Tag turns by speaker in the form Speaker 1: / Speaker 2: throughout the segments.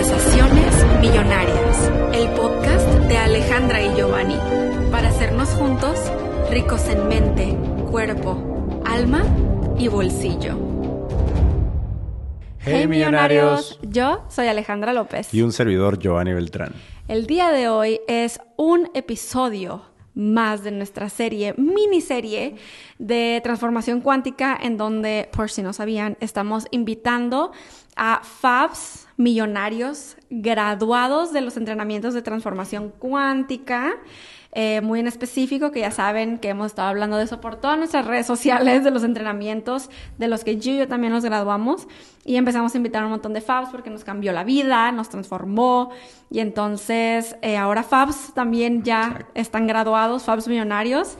Speaker 1: Conversaciones Millonarias, el podcast de Alejandra y Giovanni, para hacernos juntos ricos en mente, cuerpo, alma y bolsillo.
Speaker 2: Hey, millonarios.
Speaker 1: Yo soy Alejandra López.
Speaker 2: Y un servidor, Giovanni Beltrán.
Speaker 1: El día de hoy es un episodio más de nuestra serie, miniserie de transformación cuántica, en donde, por si no sabían, estamos invitando a FABs millonarios graduados de los entrenamientos de transformación cuántica. Eh, muy en específico, que ya saben que hemos estado hablando de eso por todas nuestras redes sociales, de los entrenamientos, de los que yo y yo también nos graduamos, y empezamos a invitar a un montón de FABs porque nos cambió la vida, nos transformó, y entonces eh, ahora FABs también ya están graduados, FABs millonarios,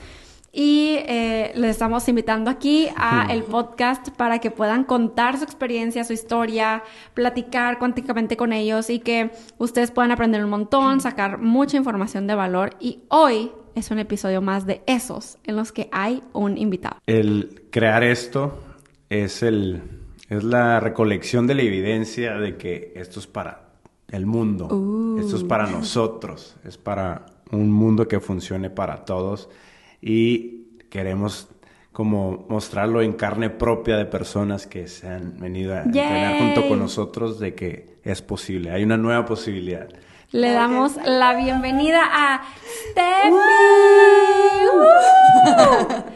Speaker 1: y eh, les estamos invitando aquí a el podcast para que puedan contar su experiencia, su historia, platicar cuánticamente con ellos y que ustedes puedan aprender un montón, sacar mucha información de valor. Y hoy es un episodio más de esos en los que hay un invitado.
Speaker 2: El crear esto es el es la recolección de la evidencia de que esto es para el mundo, esto es para nosotros, es para un mundo que funcione para todos y queremos como mostrarlo en carne propia de personas que se han venido a entrenar junto con nosotros de que es posible, hay una nueva posibilidad.
Speaker 1: Le damos la bienvenida a Steffi.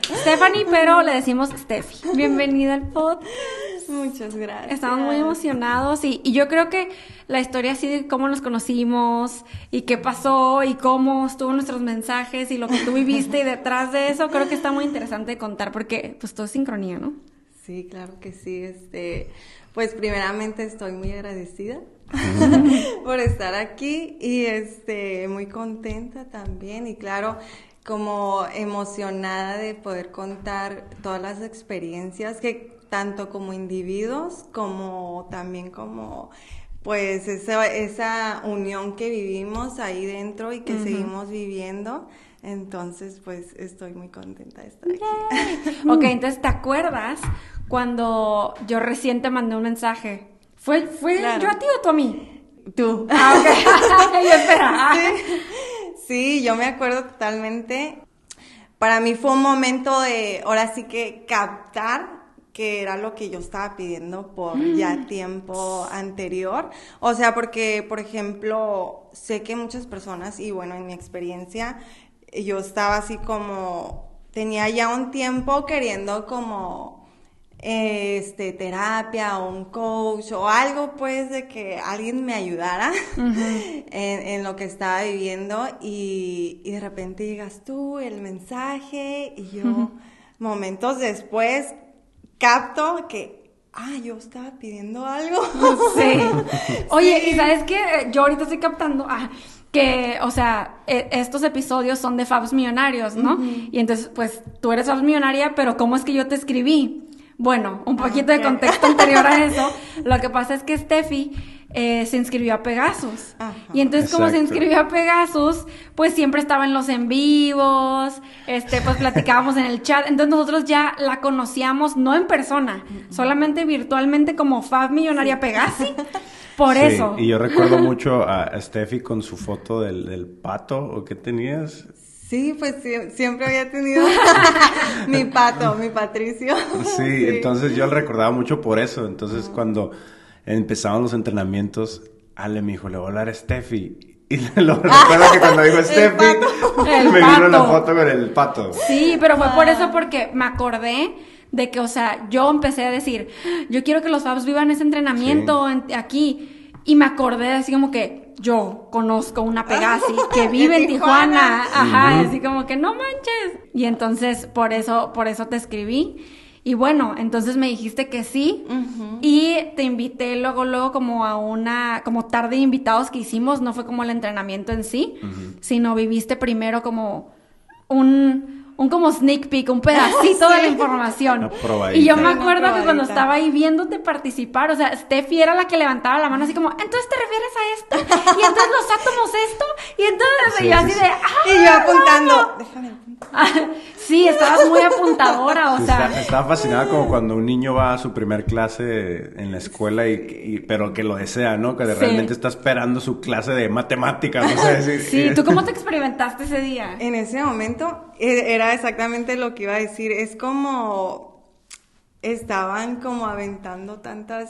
Speaker 1: Stephanie, pero le decimos Steffi. Bienvenida al podcast.
Speaker 3: Muchas gracias.
Speaker 1: Estamos muy emocionados y, y, yo creo que la historia así de cómo nos conocimos y qué pasó y cómo estuvo nuestros mensajes y lo que tú viviste y detrás de eso, creo que está muy interesante de contar porque pues todo es sincronía, ¿no?
Speaker 3: Sí, claro que sí. Este, pues primeramente estoy muy agradecida por estar aquí y este muy contenta también y claro como emocionada de poder contar todas las experiencias que tanto como individuos como también como pues esa, esa unión que vivimos ahí dentro y que seguimos viviendo. Entonces, pues estoy muy contenta de estar aquí.
Speaker 1: ok, entonces, ¿te acuerdas cuando yo recién te mandé un mensaje? ¿Fue, fue yo a ti o tú a mí?
Speaker 3: Tú.
Speaker 1: Ah, ok. yo espera.
Speaker 3: Sí. sí, yo me acuerdo totalmente. Para mí fue un momento de, ahora sí que captar que era lo que yo estaba pidiendo por ya tiempo anterior. O sea, porque, por ejemplo, sé que muchas personas, y bueno, en mi experiencia, yo estaba así como, tenía ya un tiempo queriendo como, este, terapia o un coach o algo pues de que alguien me ayudara en, en, lo que estaba viviendo y, y, de repente llegas tú, el mensaje y yo momentos después capto que, ah, yo estaba pidiendo algo.
Speaker 1: Sí. Oye, ¿y sabes qué? Yo ahorita estoy captando, ah, que, o sea, e estos episodios son de Fabs Millonarios, ¿no? Y entonces, pues, tú eres Fabs Millonaria, pero ¿cómo es que yo te escribí? Bueno, un poquito de contexto anterior a eso. Lo que pasa es que Steffi eh, se inscribió a Pegasus. Ajá. Y entonces, como se inscribió a Pegasus, pues siempre estaba en los en vivos, este, pues platicábamos en el chat. Entonces nosotros ya la conocíamos, no en persona, solamente virtualmente como Fab Millonaria Pegasi. Por
Speaker 2: sí,
Speaker 1: eso.
Speaker 2: Y yo recuerdo mucho a Steffi con su foto del, del pato, ¿o qué tenías?
Speaker 3: Sí, pues sí, siempre había tenido mi pato, mi Patricio.
Speaker 2: Sí, sí, entonces yo le recordaba mucho por eso. Entonces, cuando empezaban los entrenamientos, Ale me dijo, le voy a hablar a Steffi. Y lo recuerdo que cuando dijo Steffi,
Speaker 1: El
Speaker 2: me vino la foto con el pato.
Speaker 1: Sí, pero fue por eso porque me acordé de que, o sea, yo empecé a decir, yo quiero que los Fabs vivan ese entrenamiento en- aquí. Y me acordé así como que yo conozco una Pegasi que vive en Tijuana.
Speaker 3: Tijuana.
Speaker 1: Ajá, así como que no manches. Y entonces por eso, por eso te escribí. Y bueno, entonces me dijiste que sí. Y te invité luego, luego como a una, como tarde de invitados que hicimos. No fue como el entrenamiento en sí, sino viviste primero como un, un como sneak peek, un pedacito de la información. Y yo me acuerdo que cuando estaba ahí viéndote participar, o sea, Steffi era la que levantaba la mano así como, entonces te refieres a esto, y entonces los átomos esto, y entonces
Speaker 2: Sí,
Speaker 1: y yo
Speaker 2: sí,
Speaker 1: así
Speaker 2: sí.
Speaker 1: de, ¡ah!
Speaker 3: Y yo apuntando, déjame apuntar.
Speaker 1: Sí, estabas muy apuntadora, o sea.
Speaker 2: Está- Estaba fascinada como cuando un niño va a su primer clase en la escuela y, y- pero que lo desea, ¿no? Que de
Speaker 1: Sí.
Speaker 2: realmente está esperando su clase de matemáticas, no sé decir.
Speaker 1: Sí, ¿tú cómo te experimentaste ese día?
Speaker 3: En ese momento e- era exactamente lo que iba a decir. Es como estaban como aventando tantas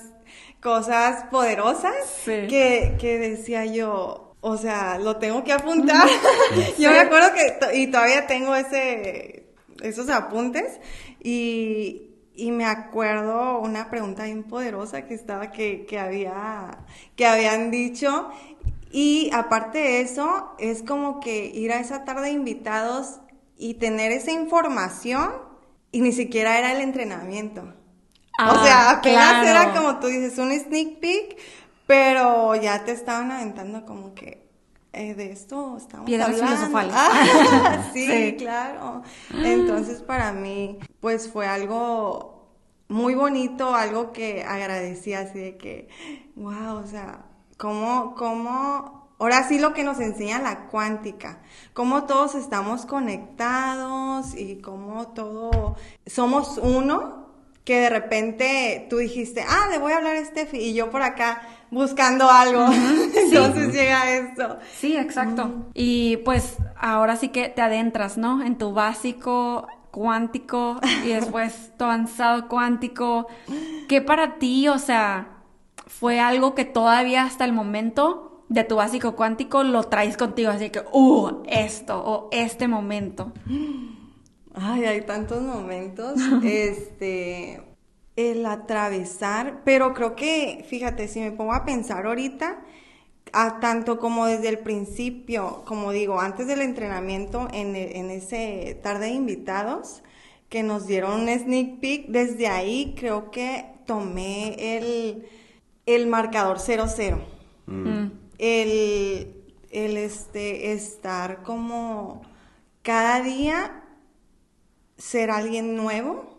Speaker 3: cosas poderosas
Speaker 1: Sí.
Speaker 3: que, que decía yo, o sea, lo tengo que apuntar. yo me acuerdo que, to- y todavía tengo ese, esos apuntes y, y me acuerdo una pregunta bien poderosa que estaba, que, que había, que habían dicho y aparte de eso, es como que ir a esa tarde de invitados y tener esa información y ni siquiera era el entrenamiento. o
Speaker 1: Ah,
Speaker 3: sea, apenas
Speaker 1: claro.
Speaker 3: era como tú dices, un sneak peek, pero ya te estaban aventando como que eh, de esto estamos
Speaker 1: Piedras
Speaker 3: hablando.
Speaker 1: filosofales.
Speaker 3: Ah, sí,
Speaker 1: Sí.
Speaker 3: claro. Entonces para mí, pues fue algo muy bonito, algo que agradecí así de que, wow, o sea, cómo, cómo, ahora sí lo que nos enseña la cuántica, cómo todos estamos conectados y cómo todo, somos uno, que de repente tú dijiste, ah, le voy a hablar a Steffi, y yo por acá buscando algo, entonces llega esto.
Speaker 1: Sí, exacto. Y pues ahora sí que te adentras, ¿no? En tu básico cuántico y después tu avanzado cuántico. ¿Qué para ti, o sea, fue algo que todavía hasta el momento de tu básico cuántico lo traes contigo? Así que, uh, esto o este momento.
Speaker 3: Ay, hay tantos momentos. este, el atravesar, pero creo que, fíjate, si me pongo a pensar ahorita, a tanto como desde el principio, como digo, antes del entrenamiento, en, e- en ese tarde de invitados, que nos dieron un sneak peek, desde ahí creo que tomé el, el marcador 0-0
Speaker 1: Mm.
Speaker 3: el, el este, estar como cada día ser alguien nuevo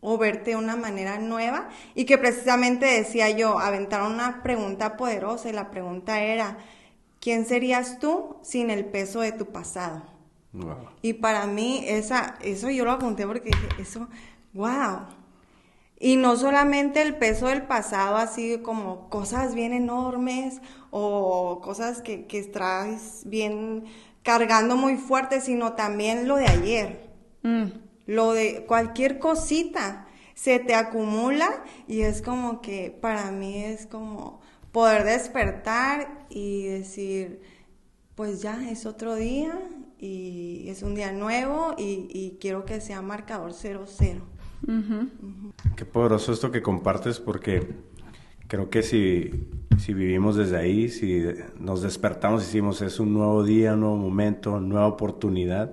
Speaker 3: o verte de una manera nueva y que precisamente decía yo, aventaron una pregunta poderosa y la pregunta era, ¿quién serías tú sin el peso de tu pasado?
Speaker 2: Wow.
Speaker 3: Y para mí esa, eso yo lo apunté porque dije, eso, wow. Y no solamente el peso del pasado, así como cosas bien enormes o cosas que, que traes bien cargando muy fuerte, sino también lo de ayer,
Speaker 1: Mm.
Speaker 3: Lo de cualquier cosita se te acumula y es como que para mí es como poder despertar y decir, pues ya es otro día y es un día nuevo y, y quiero que sea marcador 0-0.
Speaker 1: Ujú.
Speaker 2: Qué poderoso esto que compartes porque creo que si, si vivimos desde ahí, si nos despertamos y decimos es un nuevo día, un nuevo momento, nueva oportunidad,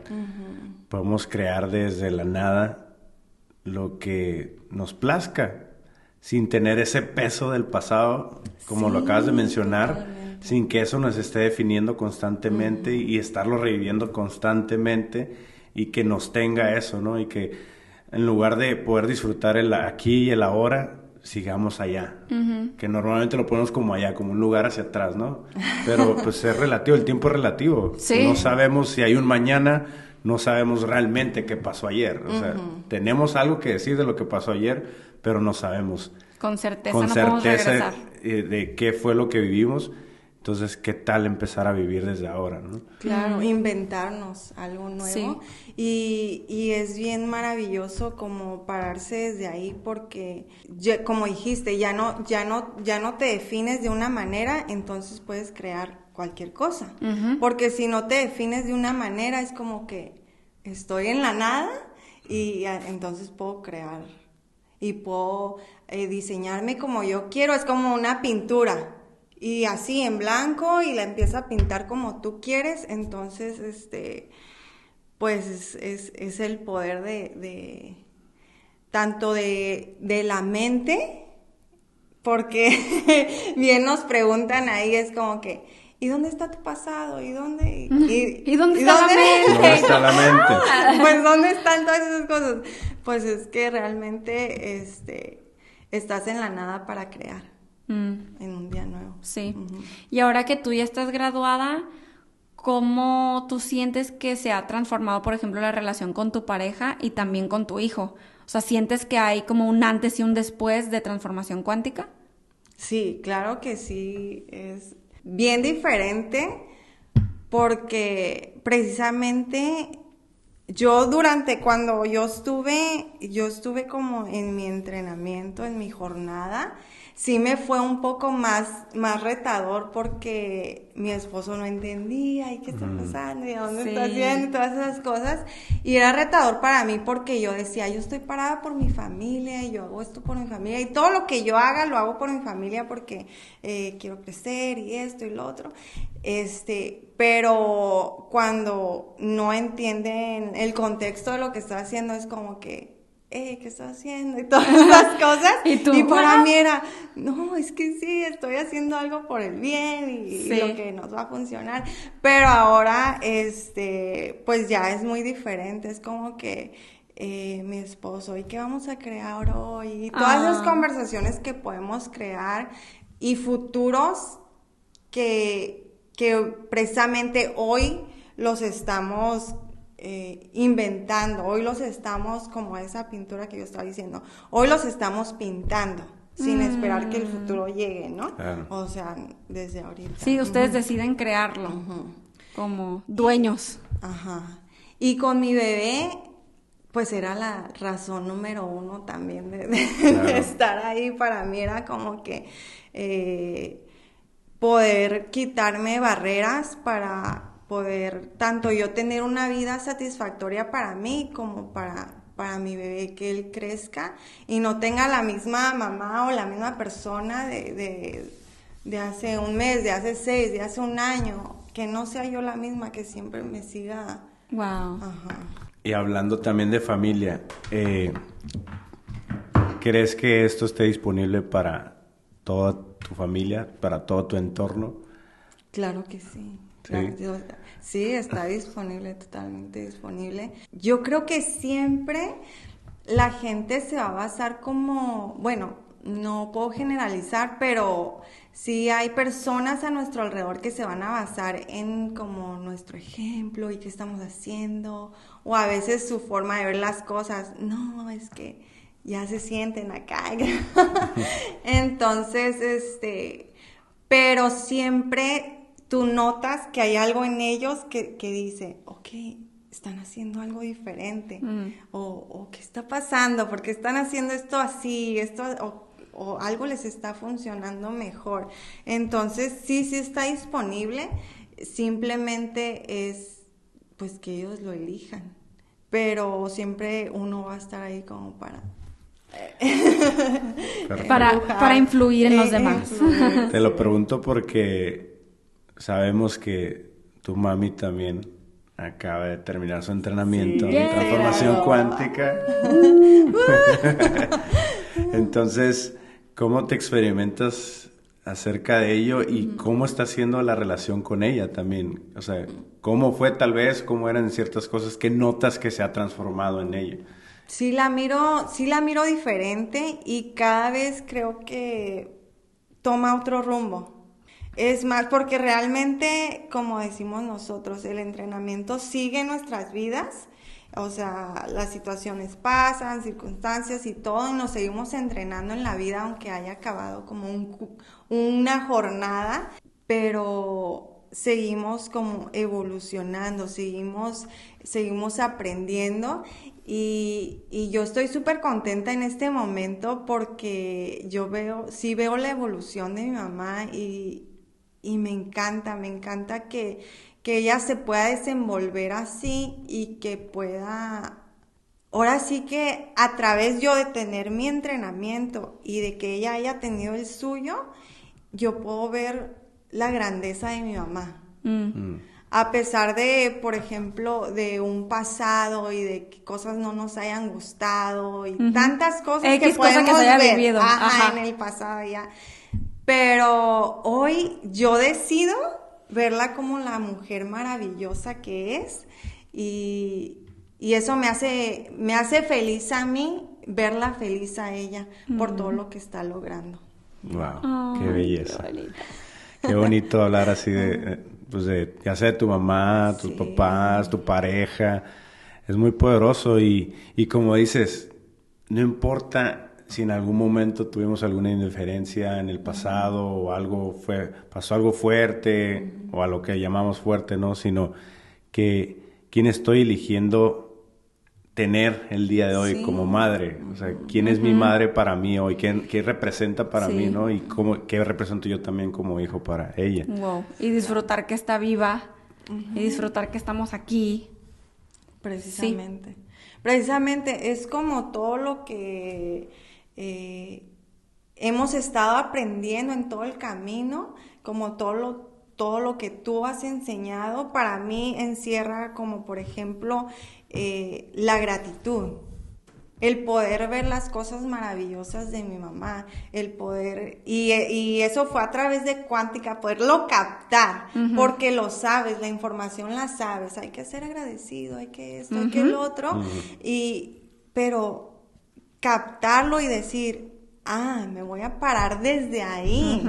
Speaker 2: podemos crear desde la nada lo que nos plazca sin tener ese peso del pasado, como lo acabas de mencionar, sin que eso nos esté definiendo constantemente y, y estarlo reviviendo constantemente y que nos tenga eso, ¿no? Y que en lugar de poder disfrutar el aquí y el ahora, sigamos allá. Que normalmente lo ponemos como allá, como un lugar hacia atrás, ¿no? Pero pues es relativo, el tiempo es relativo.
Speaker 1: Sí.
Speaker 2: No sabemos si hay un mañana, no sabemos realmente qué pasó ayer. O sea, tenemos algo que decir de lo que pasó ayer, pero no sabemos
Speaker 1: Con certeza
Speaker 2: con
Speaker 1: no podemos
Speaker 2: certeza
Speaker 1: regresar.
Speaker 2: eh, de qué fue lo que vivimos. Entonces, ¿qué tal empezar a vivir desde ahora, no?
Speaker 3: Claro, inventarnos algo nuevo.
Speaker 1: Sí.
Speaker 3: Y, y es bien maravilloso como pararse desde ahí porque, ya- como dijiste, ya no, ya, no, ya no te defines de una manera, entonces puedes crear cualquier cosa. Porque si no te defines de una manera, es como que estoy en la nada y ah, entonces puedo crear y puedo eh, diseñarme como yo quiero. Es como una pintura y así en blanco y la empieza a pintar como tú quieres. Entonces, este, pues es, es- es el poder de, de- tanto de, de la mente, porque bien nos preguntan ahí, es como que, ¿y dónde está tu pasado? ¿Y dónde? ¿Y,
Speaker 1: ¿Y dónde está la mente?
Speaker 2: ¿Dónde está la mente?
Speaker 3: pues ¿dónde están todas esas cosas? Pues es que realmente este estás en la nada para crear
Speaker 1: Mm.
Speaker 3: en un día nuevo.
Speaker 1: Sí. Y ahora que tú ya estás graduada, cómo tú sientes que se ha transformado, por ejemplo, la relación con tu pareja y también con tu hijo. O sea, ¿sientes que hay como un antes y un después de transformación cuántica?
Speaker 3: Sí, claro que sí, es bien diferente porque precisamente yo durante cuando yo estuve, yo estuve como en mi entrenamiento, en mi jornada, sí me fue un poco más, más retador porque mi esposo no entendía y qué está pasando y a dónde está haciendo y todas esas cosas. Y era retador para mí porque yo decía, yo estoy parada por mi familia y yo hago esto por mi familia y todo lo que yo haga lo hago por mi familia porque eh, quiero crecer y esto y lo otro. Este, pero cuando no entienden el contexto de lo que estoy haciendo es como que eh, ¿qué estás haciendo? Y todas esas cosas. ¿Y, para mí era, no, es que sí, estoy haciendo algo por el bien y, lo que nos va a funcionar. Pero ahora, este, pues ya es muy diferente. Es como que eh, mi esposo, ¿y qué vamos a crear hoy? Y todas esas ah. conversaciones que podemos crear y futuros que, que precisamente hoy los estamos eh, inventando, hoy los estamos, como esa pintura que yo estaba diciendo, hoy los estamos pintando sin esperar que el mm. futuro llegue, ¿no? O sea, desde ahorita.
Speaker 1: Sí, ustedes deciden crearlo como dueños.
Speaker 3: Ajá. Y con mi bebé, pues era la razón número uno también de, estar ahí. Para mí era como que eh, poder quitarme barreras para poder tanto yo tener una vida satisfactoria para mí como para, para mi bebé, que él crezca y no tenga la misma mamá o la misma persona de, hace un mes, de hace seis, de hace un año, que no sea yo la misma, que siempre me siga.
Speaker 1: Wow.
Speaker 2: Y hablando también de familia, eh, ¿crees que esto esté disponible para toda tu familia, para todo tu entorno?
Speaker 3: Claro que sí. Sí. Está disponible, totalmente disponible. Yo creo que siempre la gente se va a basar como, bueno, no puedo generalizar, pero sí hay personas a nuestro alrededor que se van a basar en como nuestro ejemplo y qué estamos haciendo, o a veces su forma de ver las cosas. No, es que ya se sienten acá. Entonces, este, pero siempre tú notas que hay algo en ellos que, dice, ok, están haciendo algo diferente, mm. o, qué está pasando, porque están haciendo esto así, esto, o, o, algo les está funcionando mejor. Entonces, sí, sí está disponible, simplemente es, pues, que ellos lo elijan, pero siempre uno va a estar ahí como para...
Speaker 1: para, para influir en los demás.
Speaker 2: Te lo pregunto porque sabemos que tu mami también acaba de terminar su entrenamiento en transformación cuántica. Entonces, ¿cómo te experimentas acerca de ello y cómo está siendo la relación con ella también? O sea, ¿cómo fue tal vez, cómo eran ciertas cosas que notas que se ha transformado en ella?
Speaker 3: Sí la miro, sí la miro diferente y cada vez creo que toma otro rumbo. Es más, porque realmente, como decimos nosotros, el entrenamiento sigue nuestras vidas. O sea, las situaciones pasan, circunstancias y todo, y nos seguimos entrenando en la vida, aunque haya acabado como una jornada, pero seguimos como evolucionando, seguimos, seguimos aprendiendo y, y, yo estoy súper contenta en este momento porque yo veo, sí veo la evolución de mi mamá y, y me encanta, me encanta que, ella se pueda desenvolver así y que pueda, ahora sí que a través yo de tener mi entrenamiento y de que ella haya tenido el suyo, yo puedo ver la grandeza de mi mamá. Mm. Mm. A pesar de, por ejemplo, de un pasado y de que cosas no nos hayan gustado y tantas cosas que podemos ver vivido. en el pasado ya pero hoy yo decido verla como la mujer maravillosa que es y, eso me hace, me hace feliz a mí, verla feliz a ella por todo lo que está logrando.
Speaker 2: Wow, qué belleza. Qué bonito hablar así de, eh, pues de, ya sea de tu mamá, tus papás, tu pareja. Es muy poderoso y, y como dices, no importa si en algún momento tuvimos alguna indiferencia en el pasado o algo fue, pasó algo fuerte o a lo que llamamos fuerte, ¿no? Sino que quién estoy eligiendo tener el día de hoy como madre. O sea, quién es mi madre para mí hoy, qué, qué representa para mí, ¿no? Y cómo, qué represento yo también como hijo para ella.
Speaker 1: Wow. Y disfrutar que está viva y disfrutar que estamos aquí.
Speaker 3: Precisamente. Precisamente es como todo lo que eh, hemos estado aprendiendo en todo el camino, como todo lo, todo lo que tú has enseñado, para mí encierra como por ejemplo eh, la gratitud. El poder ver las cosas maravillosas de mi mamá, el poder, y, eso fue a través de cuántica, poderlo captar, porque lo sabes, la información la sabes, hay que ser agradecido, hay que esto, hay que el otro, y, pero captarlo y decir, ah, me voy a parar desde ahí.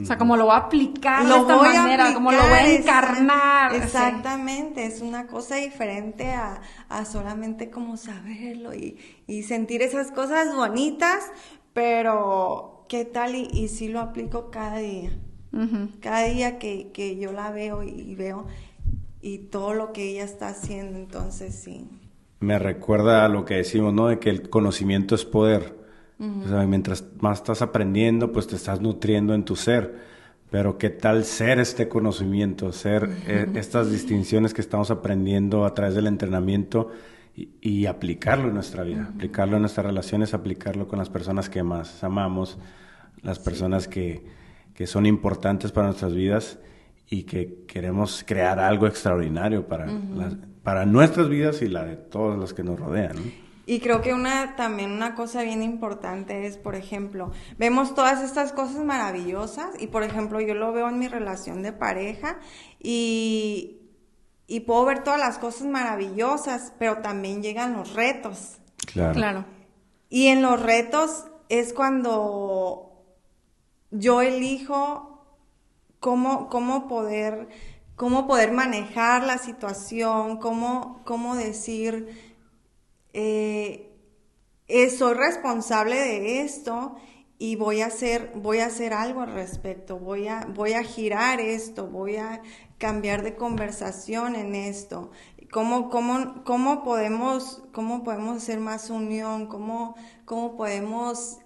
Speaker 1: O sea, como lo voy a aplicar de esta manera, como lo voy a encarnar.
Speaker 3: Exactamente, es una cosa diferente a, solamente como saberlo y, sentir esas cosas bonitas, pero ¿qué tal y, si lo aplico cada día? Cada día que, que yo la veo y veo y todo lo que ella está haciendo, entonces sí.
Speaker 2: Me recuerda a lo que decimos, ¿no? De que el conocimiento es poder. O sea, mientras más estás aprendiendo, pues te estás nutriendo en tu ser. Pero qué tal ser este conocimiento, ser eh, estas distinciones que estamos aprendiendo a través del entrenamiento y, aplicarlo en nuestra vida, aplicarlo en nuestras relaciones, aplicarlo con las personas que más amamos, las personas que, que son importantes para nuestras vidas y que queremos crear algo extraordinario para, para nuestras vidas y la de todos los que nos rodean.
Speaker 3: Y creo que una también una cosa bien importante es, por ejemplo, vemos todas estas cosas maravillosas y, por ejemplo, yo lo veo en mi relación de pareja y, y puedo ver todas las cosas maravillosas, pero también llegan los retos.
Speaker 2: Claro.
Speaker 1: claro.
Speaker 3: Y en los retos es cuando yo elijo cómo, cómo poder cómo poder manejar la situación, cómo, cómo decir, eh, eh, soy responsable de esto y voy a hacer, voy a hacer algo al respecto, voy a, voy a girar esto, voy a cambiar de conversación en esto. ¿Cómo, cómo, cómo, podemos, cómo podemos hacer más unión? ¿Cómo, cómo podemos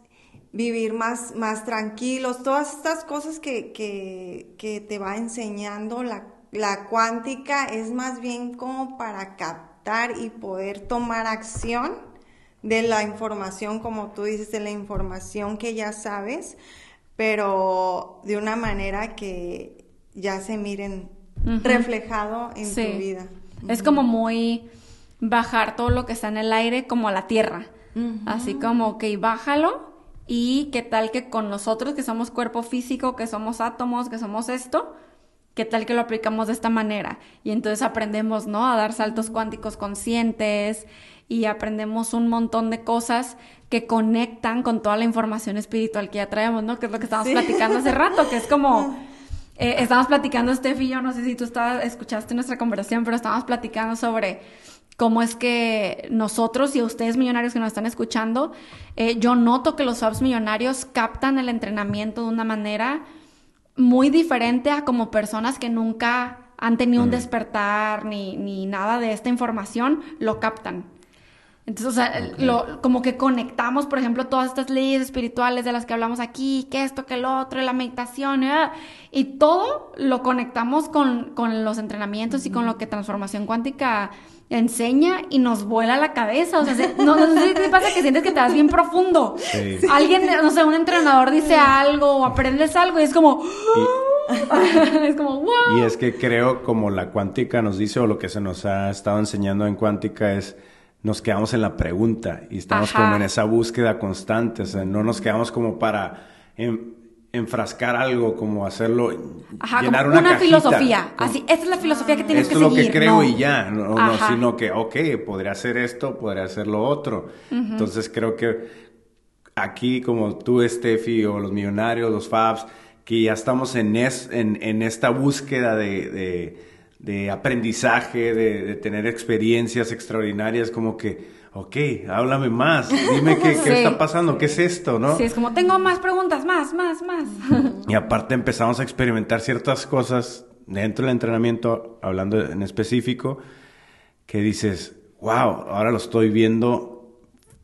Speaker 3: vivir más, más tranquilos? Todas estas cosas que, que, que te va enseñando la, la cuántica es más bien como para captar y poder tomar acción de la información, como tú dices, de la información que ya sabes, pero de una manera que ya se miren reflejado en tu vida.
Speaker 1: Es como muy bajar todo lo que está en el aire como a la tierra. Así como, ok, bájalo y qué tal que con nosotros, que somos cuerpo físico, que somos átomos, que somos esto, ¿Qué tal que lo aplicamos de esta manera? Y entonces aprendemos, ¿no? A dar saltos cuánticos conscientes y aprendemos un montón de cosas que conectan con toda la información espiritual que ya traemos, ¿no? Que es lo que estábamos platicando hace rato, que es como... Eh, estábamos platicando, Steph y yo, no sé si tú estabas, escuchaste nuestra conversación, pero estábamos platicando sobre cómo es que nosotros y ustedes millonarios que nos están escuchando, eh, yo noto que los subs millonarios captan el entrenamiento de una manera muy diferente a como personas que nunca han tenido un despertar ni, ni nada de esta información, lo captan. Entonces, o sea, lo, como que conectamos, por ejemplo, todas estas leyes espirituales de las que hablamos aquí, que esto, que lo otro, la meditación, ¿eh? y todo lo conectamos con, con los entrenamientos y con lo que transformación cuántica enseña y nos vuela la cabeza. O sea, no, sé qué pasa que sientes que te vas bien profundo. Alguien, no sé, un entrenador dice algo o aprendes algo y es como... es como, wow.
Speaker 2: Y es que creo como la cuántica nos dice o lo que se nos ha estado enseñando en cuántica es nos quedamos en la pregunta y estamos como en esa búsqueda constante, o sea, no nos quedamos como para enfrascar algo, como hacerlo,
Speaker 1: llenar una, filosofía. Así, esta es la filosofía que tienes que seguir.
Speaker 2: Esto es lo que creo y ya, no, sino que, ok, podría hacer esto, podría hacer lo otro. Entonces creo que aquí, como tú, Steffi, o los millonarios, los Fabs, que ya estamos en, es, en, en esta búsqueda de, de, de aprendizaje, de, de, tener experiencias extraordinarias, como que, ok, háblame más, dime qué, qué está pasando, qué es esto, ¿no?
Speaker 1: Sí, es como, tengo más preguntas, más, más, más.
Speaker 2: Y aparte empezamos a experimentar ciertas cosas dentro del entrenamiento, hablando en específico, que dices, wow, ahora lo estoy viendo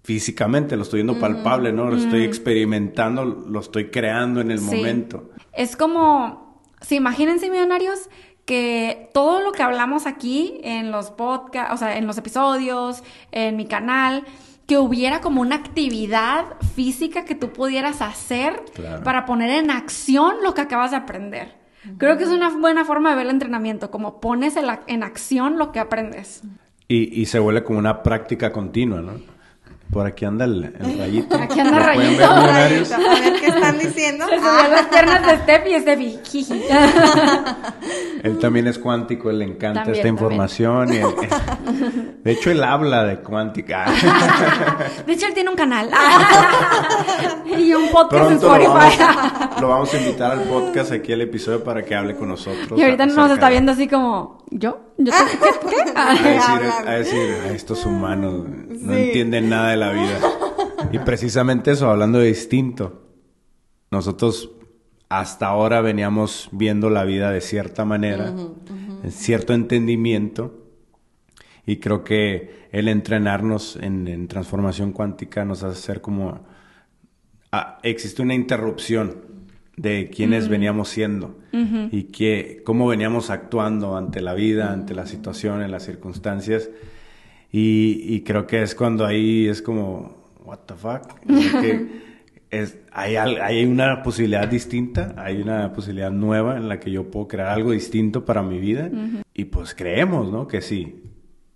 Speaker 2: físicamente, lo estoy viendo palpable, ¿no? Lo estoy experimentando, lo estoy creando en el
Speaker 1: Sí.
Speaker 2: momento.
Speaker 1: Es como, sí, imagínense, millonarios, que todo lo que hablamos aquí en los podcasts, o sea, en los episodios, en mi canal, que hubiera como una actividad física que tú pudieras hacer
Speaker 2: Claro.
Speaker 1: para poner en acción lo que acabas de aprender. Creo que es una buena forma de ver el entrenamiento, como pones en, la- en acción lo que aprendes.
Speaker 2: Y, y se vuelve como una práctica continua, ¿no? Por aquí anda el, el rayito.
Speaker 1: Aquí anda
Speaker 2: ¿Lo
Speaker 1: Rayito.
Speaker 2: ver, millonarios?
Speaker 3: A ver qué están diciendo.
Speaker 1: Se subió a las piernas de Steffi y Steffi, jiji.
Speaker 2: Él también es cuántico, él le encanta
Speaker 1: También,
Speaker 2: esta información. y él- de hecho, él habla de cuántica.
Speaker 1: De hecho, él tiene un canal. y un podcast en
Speaker 2: Pronto lo
Speaker 1: Spotify.
Speaker 2: vamos, lo vamos a invitar al podcast aquí al episodio para que hable con nosotros.
Speaker 1: Y ahorita nos está
Speaker 2: de-
Speaker 1: viendo así como, ¿yo? ¿Yo qué? ¿Qué?
Speaker 2: A decir, a decir, "A estos humanos no
Speaker 3: Sí.
Speaker 2: entienden nada de la vida. Y precisamente eso, hablando de distinto. Nosotros hasta ahora veníamos viendo la vida de cierta manera, en cierto entendimiento. Y creo que el entrenarnos en, en transformación cuántica nos hace ser como... ah, existe una interrupción de quiénes veníamos siendo y que, cómo veníamos actuando ante la vida, ante las situaciones, las circunstancias. Y, y creo que es cuando ahí es como, what the fuck? Que es- hay, hay una posibilidad distinta, hay una posibilidad nueva en la que yo puedo crear algo distinto para mi vida. Y pues creemos, ¿no? Que sí.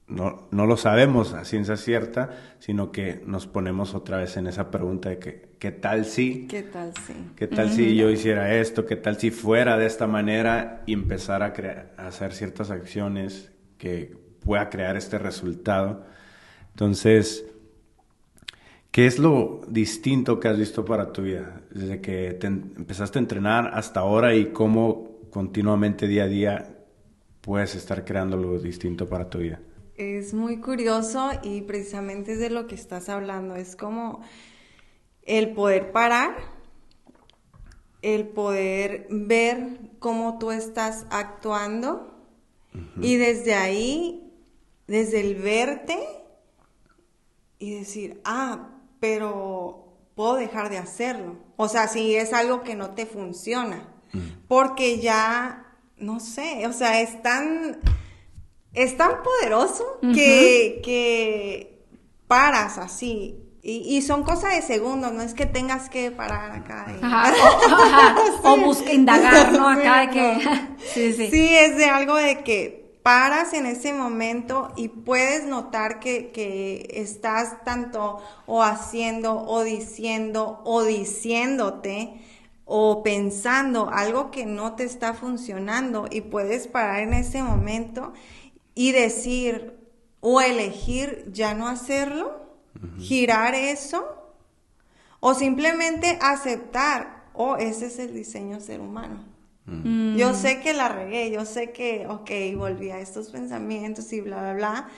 Speaker 2: No, no lo sabemos a ciencia cierta, sino que nos ponemos otra vez en esa pregunta de que, ¿qué tal si?
Speaker 3: ¿Qué tal sí?
Speaker 2: ¿Qué tal si yo hiciera esto? ¿Qué tal si fuera de esta manera y empezar a, crear, a hacer ciertas acciones que pueda crear este resultado? Entonces, ¿qué es lo distinto que has visto para tu vida? Desde que te empezaste a entrenar hasta ahora y cómo continuamente día a día puedes estar creando algo distinto para tu vida.
Speaker 3: Es muy curioso y precisamente es de lo que estás hablando. Es como el poder parar, el poder ver cómo tú estás actuando y desde ahí, desde el verte y decir, ah, pero puedo dejar de hacerlo. O sea, si es algo que no te funciona, porque ya, no sé, o sea, es tan es tan poderoso que, que paras así. Y, y son cosas de segundos, no es que tengas que parar acá. y-
Speaker 1: Ajá, o, ajá, o busca indagar, ¿no? Acá de que... Sí, sí.
Speaker 3: Sí, es de algo de que paras en ese momento y puedes notar que, que estás tanto o haciendo o diciendo o diciéndote o pensando algo que no te está funcionando y puedes parar en ese momento y decir o elegir ya no hacerlo, girar eso o simplemente aceptar, oh, ese es el diseño ser humano.
Speaker 1: Mm.
Speaker 3: Yo sé que la regué, yo sé que, ok, volví a estos pensamientos y bla, bla, bla,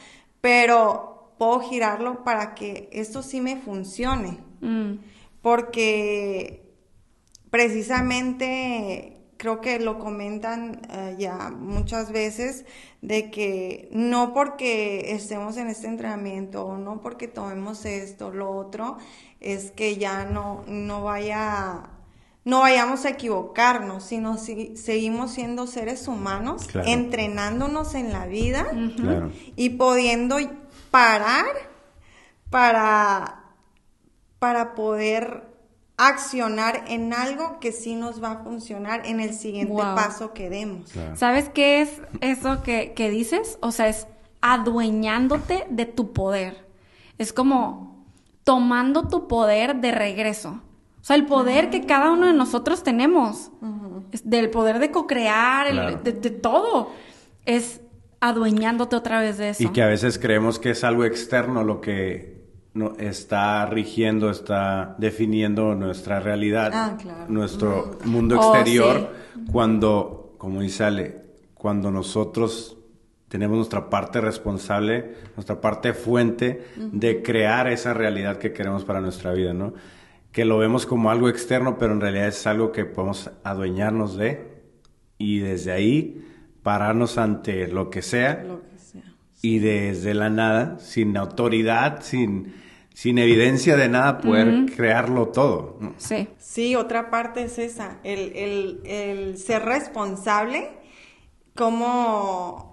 Speaker 3: pero puedo girarlo para que esto sí me funcione.
Speaker 1: Mm.
Speaker 3: Porque precisamente creo que lo comentan eh, ya muchas veces de que no porque estemos en este entrenamiento o no porque tomemos esto, lo otro, es que ya no, no vaya no vayamos a equivocarnos, sino si seguimos siendo seres humanos,
Speaker 2: Claro.
Speaker 3: entrenándonos en la vida
Speaker 2: Claro.
Speaker 3: y pudiendo parar para, para poder accionar en algo que sí nos va a funcionar en el siguiente
Speaker 1: Wow.
Speaker 3: paso que demos.
Speaker 2: Claro.
Speaker 1: ¿Sabes qué es eso que, que dices? O sea, es adueñándote de tu poder. Es como tomando tu poder de regreso. O sea, el poder que cada uno de nosotros tenemos, es del poder de co-crear,
Speaker 2: Claro.
Speaker 1: de, de todo, es adueñándote otra vez de eso.
Speaker 2: Y que a veces creemos que es algo externo lo que no, está rigiendo, está definiendo nuestra realidad,
Speaker 3: ah, claro.
Speaker 2: nuestro mundo
Speaker 1: Oh,
Speaker 2: exterior, cuando, como dice Ale, cuando nosotros tenemos nuestra parte responsable, nuestra parte fuente de crear esa realidad que queremos para nuestra vida, ¿no? Que lo vemos como algo externo, pero en realidad es algo que podemos adueñarnos de y desde ahí pararnos ante lo que sea
Speaker 3: Lo que sea.
Speaker 2: y desde la nada, sin autoridad, sin, sin evidencia de nada, poder crearlo todo.
Speaker 1: Sí.
Speaker 3: Sí, otra parte es esa, el, el, el ser responsable, cómo,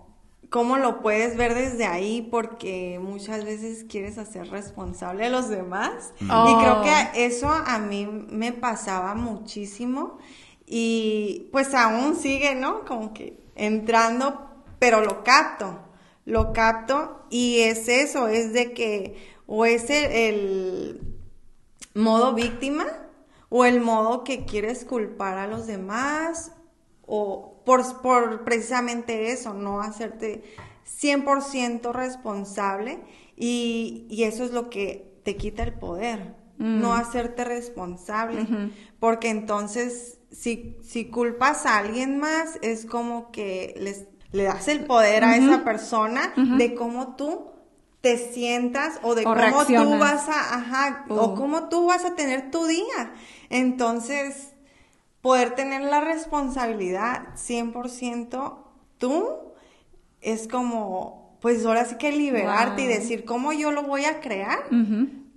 Speaker 3: cómo lo puedes ver desde ahí, porque muchas veces quieres hacer responsable a los demás.
Speaker 1: Oh.
Speaker 3: Y creo que eso a mí me pasaba muchísimo y pues aún sigue, ¿no? Como que entrando, pero lo capto, lo capto y es eso, es de que o es el, el modo víctima o el modo que quieres culpar a los demás o por, por precisamente eso, no hacerte 100% responsable y, y eso es lo que te quita el poder, no hacerte responsable, porque entonces si, si culpas a alguien más es como que les, le das el poder a esa persona de cómo tú te sientas o de
Speaker 1: O
Speaker 3: cómo
Speaker 1: reaccionas.
Speaker 3: tú vas a, ajá, o cómo tú vas a tener tu día. Entonces, poder tener la responsabilidad 100% tú es como, pues ahora sí que liberarte y decir cómo yo lo voy a crear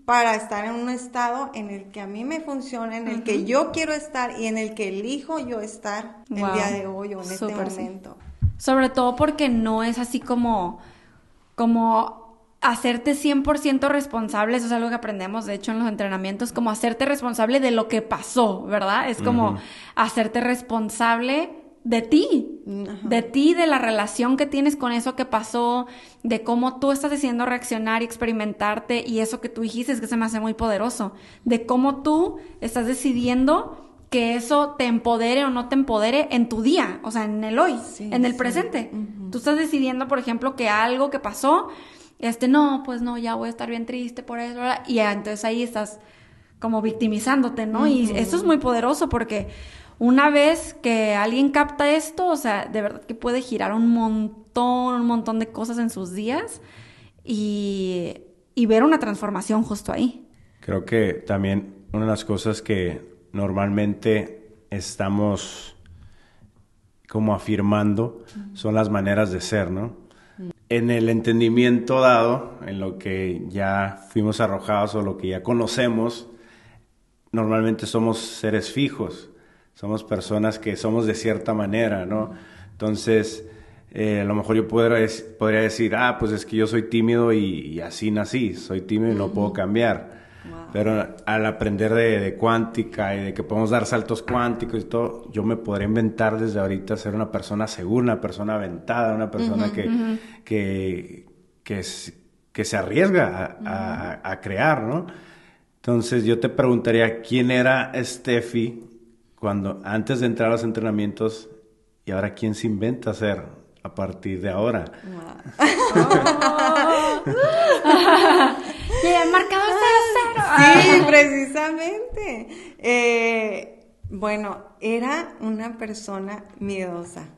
Speaker 3: para estar en un estado en el que a mí me funciona, en el que yo quiero estar y en el que elijo yo estar
Speaker 1: Wow.
Speaker 3: el día de hoy o en este
Speaker 1: sí.
Speaker 3: momento.
Speaker 1: Sobre todo porque no es así como, como hacerte 100% responsable, eso es algo que aprendemos de hecho en los entrenamientos, como hacerte responsable de lo que pasó, ¿verdad? Es como hacerte responsable de ti, de ti, de la relación que tienes con eso que pasó, de cómo tú estás decidiendo reaccionar y experimentarte y eso que tú dijiste es que se me hace muy poderoso, de cómo tú estás decidiendo que eso te empodere o no te empodere en tu día, o sea, en el hoy,
Speaker 3: Sí,
Speaker 1: en el
Speaker 3: sí.
Speaker 1: presente. Tú estás decidiendo, por ejemplo, que algo que pasó, este, no, pues no, ya voy a estar bien triste por eso, ¿verdad? y ya, entonces ahí estás como victimizándote, ¿no? Y eso es muy poderoso porque una vez que alguien capta esto, o sea, de verdad que puede girar un montón, un montón de cosas en sus días y, y ver una transformación justo ahí.
Speaker 2: Creo que también una de las cosas que normalmente estamos como afirmando son las maneras de ser, ¿no? En el entendimiento dado, en lo que ya fuimos arrojados o lo que ya conocemos, normalmente somos seres fijos, somos personas que somos de cierta manera, ¿no? Entonces, eh, a lo mejor yo podría, dec- podría decir, ah, pues es que yo soy tímido y, y así nací, soy tímido y no puedo cambiar.
Speaker 3: Wow.
Speaker 2: Pero al aprender de, de cuántica y de que podemos dar saltos cuánticos y todo, yo me podría inventar desde ahorita ser una persona segura, una persona aventada, una persona que, que, que, se arriesga a, a- a crear, ¿no? Entonces yo te preguntaría, ¿quién era Steffi cuando, antes de entrar a los entrenamientos y ahora quién se inventa ser partir de ahora?
Speaker 1: Y el marcador
Speaker 3: Sí, precisamente. Eh, bueno, era una persona miedosa.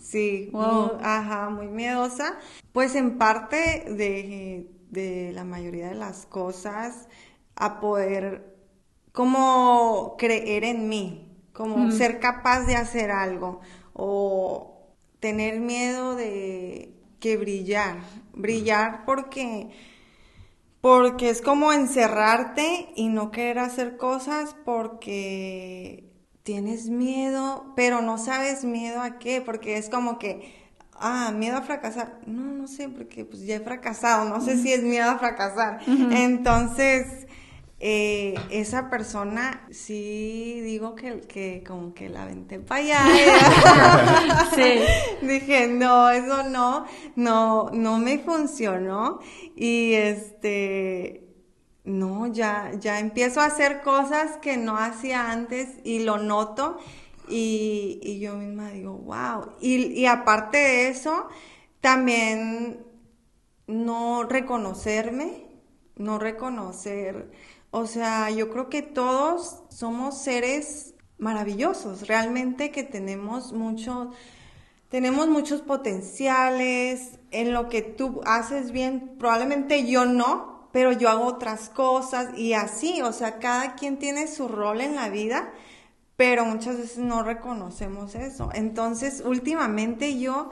Speaker 3: Sí,
Speaker 1: Wow.
Speaker 3: muy- ajá, muy miedosa. Pues en parte de, de la mayoría de las cosas a poder como creer en mí, como ser capaz de hacer algo o tener miedo de que brillar, brillar porque porque es como encerrarte y no querer hacer cosas porque tienes miedo, pero no sabes miedo a qué, porque es como que, ah, miedo a fracasar. No, no sé, porque pues ya he fracasado, no sé si es miedo a fracasar. Entonces, eh, esa persona, sí digo que, que como que la aventé para allá.
Speaker 1: Sí.
Speaker 3: Dije, no, eso no, no, no me funcionó. Y este, no, ya, ya empiezo a hacer cosas que no hacía antes y lo noto. Y, y yo misma digo, wow. Y, y aparte de eso, también no reconocerme no reconocer. O sea, yo creo que todos somos seres maravillosos, realmente que tenemos mucho, tenemos muchos potenciales, en lo que tú haces bien, probablemente yo no, pero yo hago otras cosas y así, o sea, cada quien tiene su rol en la vida, pero muchas veces no reconocemos eso. Entonces, últimamente yo,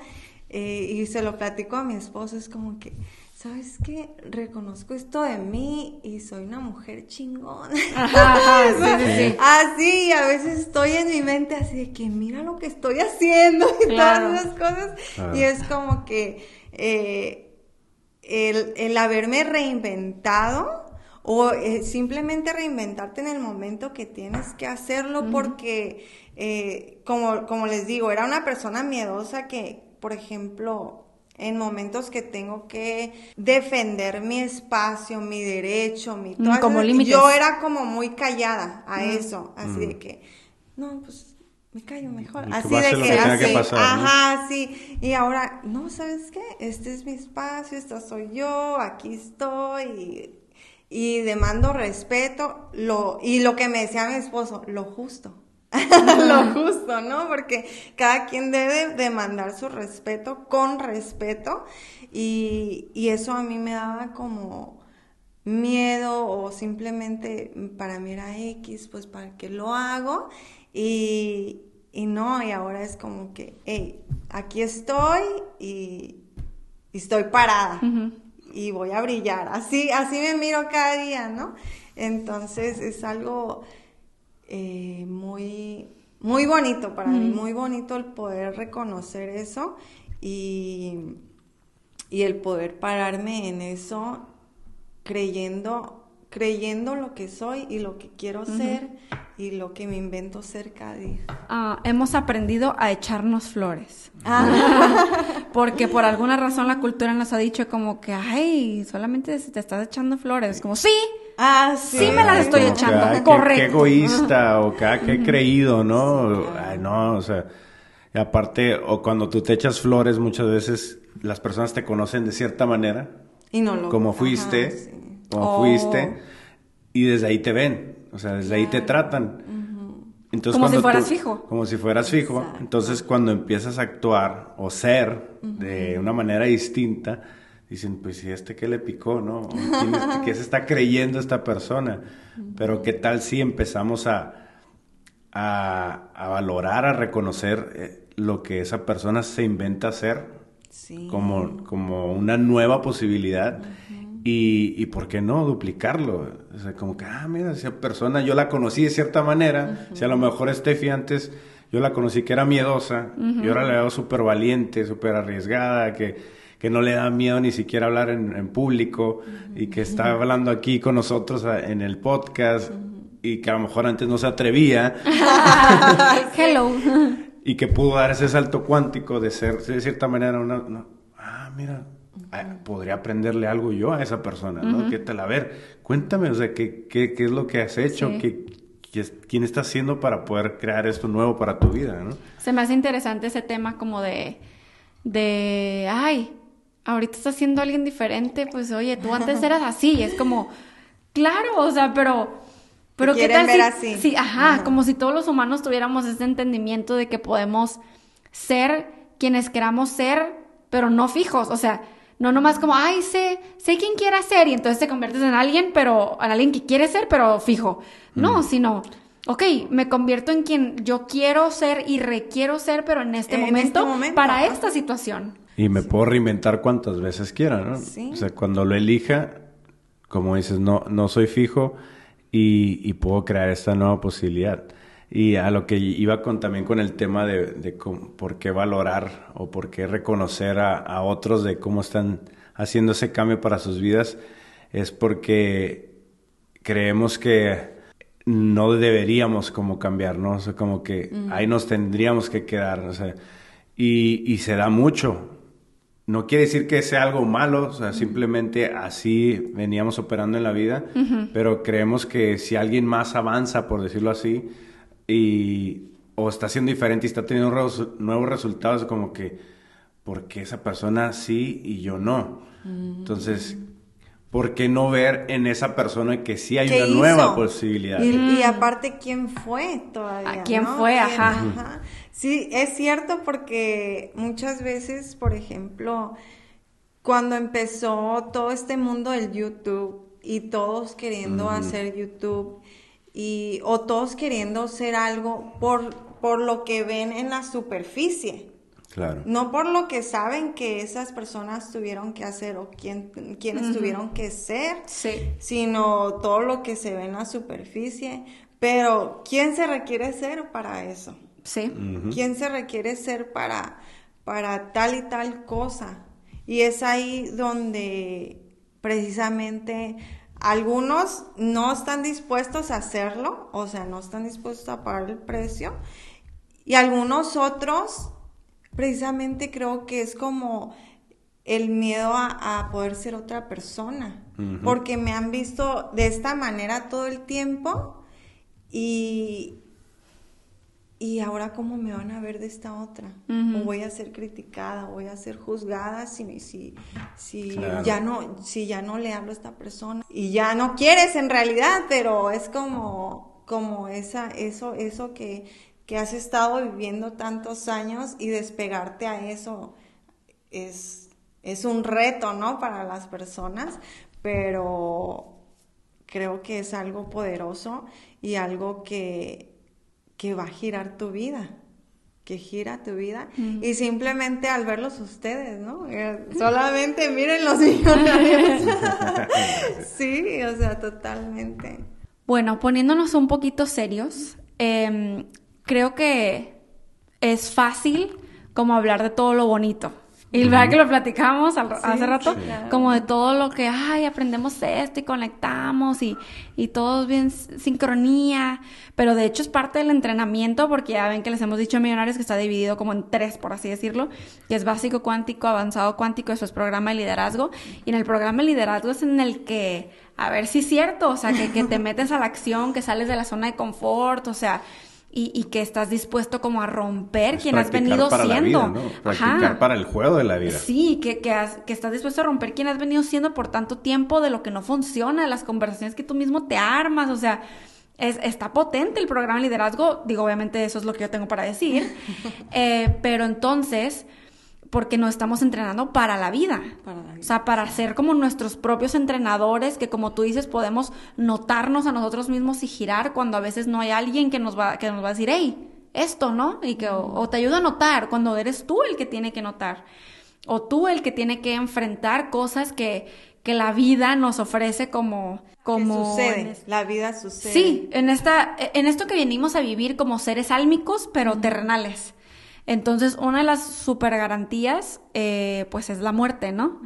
Speaker 3: eh, y se lo platico a mi esposo, es como que ¿sabes qué? Reconozco esto de mí y soy una mujer chingona. Así, a veces estoy en mi mente así de que mira lo que estoy haciendo y todas esas cosas. Y es como que eh, el, haberme reinventado o eh, simplemente reinventarte en el momento que tienes que hacerlo porque, eh, como, como les digo, era una persona miedosa que, por ejemplo, en momentos que tengo que defender mi espacio, mi derecho, mi
Speaker 1: mm, como
Speaker 3: Yo era como muy callada a mm. eso, así de mm. que no, pues me callo mejor, así de que, así, ajá, sí. Y ahora, no, ¿sabes qué? Este es mi espacio, esta soy yo, aquí estoy y, y demando respeto, lo y lo que me decía mi esposo, lo justo. lo justo, ¿no? Porque cada quien debe demandar su respeto con respeto y, eso a mí me daba como miedo o simplemente para mí era X, pues para qué lo hago y, no, y ahora es como que, hey, aquí estoy y, estoy parada y voy a brillar, así, así me miro cada día, ¿no? Entonces es algo eh, muy, muy bonito para mí, muy bonito el poder reconocer eso y, y el poder pararme en eso creyendo, creyendo lo que soy y lo que quiero ser y lo que me invento ser cada día.
Speaker 1: Ah, hemos aprendido a echarnos flores. Ah. Porque por alguna razón la cultura nos ha dicho como que, ay, solamente te estás echando flores. Como, sí,
Speaker 3: Ah, sí.
Speaker 1: Sí me las estoy echando, correcto.
Speaker 2: Qué, egoísta o qué, qué creído, ¿no? Ay, no, o sea, y aparte, o cuando tú te echas flores, muchas veces las personas te conocen de cierta manera.
Speaker 3: Y no lo...
Speaker 2: Como fuiste, como fuiste, y desde ahí te ven, o sea, desde ahí te tratan.
Speaker 1: Entonces, como si fueras fijo.
Speaker 2: Como si fueras fijo. Entonces, cuando empiezas a actuar o ser de una manera distinta, dicen, pues si este que le picó, ¿no? ¿Qué se está creyendo esta persona? Pero qué tal si empezamos a, a, valorar, a reconocer eh, lo que esa persona se inventa hacer como, como una nueva posibilidad. Y, y, por qué no duplicarlo. O sea, como que, ah, mira, esa persona yo la conocí de cierta manera. Si a lo mejor Steffi antes yo la conocí que era miedosa, y ahora la veo súper valiente, súper arriesgada, que que no le da miedo ni siquiera hablar en, público y que está hablando aquí con nosotros en el podcast y que a lo mejor antes no se atrevía.
Speaker 1: Hello.
Speaker 2: y que pudo dar ese salto cuántico de ser de cierta manera una, ah, mira, ah, podría aprenderle algo yo a esa persona, ¿no? ¿Qué tal? A ver, cuéntame, o sea, ¿qué, qué, qué es lo que has hecho? ¿Qué, ¿Quién está haciendo para poder crear esto nuevo para tu vida, no?
Speaker 1: Se me hace interesante ese tema como de, de, ay, ahorita estás siendo alguien diferente, pues oye, tú antes eras así, es como, claro, o sea, pero, pero
Speaker 3: qué tal así?
Speaker 1: sí, ajá, como si todos los humanos tuviéramos ese entendimiento de que podemos ser quienes queramos ser, pero no fijos, o sea, no nomás como, ay, sé, sé quién quiera ser y entonces te conviertes en alguien, pero en alguien que quiere ser, pero fijo. No, mm. sino, ok, me convierto en quien yo quiero ser y requiero ser, pero en este, momento, este momento, para esta situación.
Speaker 2: Y me puedo reinventar cuantas veces quiera, ¿no? O sea, cuando lo elija, como dices, no, no soy fijo y, puedo crear esta nueva posibilidad. Y a lo que iba con también con el tema de, de por qué valorar o por qué reconocer a, a, otros de cómo están haciendo ese cambio para sus vidas, es porque creemos que no deberíamos como cambiar, ¿no? O sea, como que ahí nos tendríamos que quedar, o sea, y, y se da mucho, no quiere decir que sea algo malo, o sea, simplemente así veníamos operando en la vida, pero creemos que si alguien más avanza, por decirlo así, y, o está siendo diferente y está teniendo nuevos resultados, como que, ¿por qué esa persona sí y yo no? Entonces, ¿por qué no ver en esa persona que sí hay
Speaker 3: ¿Qué
Speaker 2: una
Speaker 3: hizo?
Speaker 2: nueva posibilidad?
Speaker 3: Y, y aparte, ¿quién fue todavía?
Speaker 1: ¿A quién
Speaker 3: no?
Speaker 1: fue? Ajá.
Speaker 3: Sí, es cierto porque muchas veces, por ejemplo, cuando empezó todo este mundo del YouTube y todos queriendo hacer YouTube y o todos queriendo ser algo por por lo que ven en la superficie.
Speaker 2: Claro.
Speaker 3: No por lo que saben que esas personas tuvieron que hacer o quién, quienes tuvieron que ser,
Speaker 1: Sí.
Speaker 3: sino todo lo que se ve en la superficie. Pero, ¿quién se requiere ser para eso?
Speaker 1: Sí.
Speaker 3: ¿Quién se requiere ser para, para tal y tal cosa? Y es ahí donde precisamente algunos no están dispuestos a hacerlo, o sea, no están dispuestos a pagar el precio, y algunos otros, precisamente creo que es como el miedo a, a poder ser otra persona, porque me han visto de esta manera todo el tiempo y, y ahora cómo me van a ver de esta otra, o voy a ser criticada, o voy a ser juzgada si, si, si
Speaker 2: Claro.
Speaker 3: ya no, si ya no le hablo a esta persona y ya no quieres en realidad, pero es como, como esa, eso, eso que, que has estado viviendo tantos años y despegarte a eso es, es un reto, ¿no? Para las personas, pero creo que es algo poderoso y algo que, que va a girar tu vida, que gira tu vida. Y simplemente al verlos ustedes, ¿no? Eh, Solamente miren los millonarios. sí, o sea, totalmente.
Speaker 1: Bueno, poniéndonos un poquito serios, em, creo que es fácil como hablar de todo lo bonito. Y verdad que lo platicamos al- hace rato, como de todo lo que, ay, aprendemos esto y conectamos y, y todo es bien sincronía, pero de hecho es parte del entrenamiento porque ya ven que les hemos dicho a Millonarios que está dividido como en tres, por así decirlo, que es básico cuántico, avanzado cuántico, eso es programa de liderazgo, y en el programa de liderazgo es en el que, a ver si es cierto, o sea, que, que te metes a la acción, que sales de la zona de confort, o sea, y, y que estás dispuesto como a romper quien has venido
Speaker 2: para la
Speaker 1: siendo.
Speaker 2: vida, ¿no?
Speaker 1: Ajá.
Speaker 2: Practicar para el juego de la vida.
Speaker 1: Sí, que, que, has- que estás dispuesto a romper quien has venido siendo por tanto tiempo de lo que no funciona, las conversaciones que tú mismo te armas, o sea, es, está potente el programa de liderazgo, digo, obviamente eso es lo que yo tengo para decir, eh, pero entonces, porque nos estamos entrenando para la vida.
Speaker 3: Para la vida.
Speaker 1: O sea, para ser como nuestros propios entrenadores, que como tú dices, podemos notarnos a nosotros mismos y girar cuando a veces no hay alguien que nos va, que nos va a decir, hey, esto, ¿no? Y que, o, o te ayuda a notar cuando eres tú el que tiene que notar. O tú el que tiene que enfrentar cosas que, que la vida nos ofrece como... como
Speaker 3: que sucede,
Speaker 1: es-
Speaker 3: la vida sucede.
Speaker 1: Sí, en esta, en esto que venimos a vivir como seres álmicos, pero terrenales. Entonces, una de las super garantías, eh, pues es la muerte, ¿no?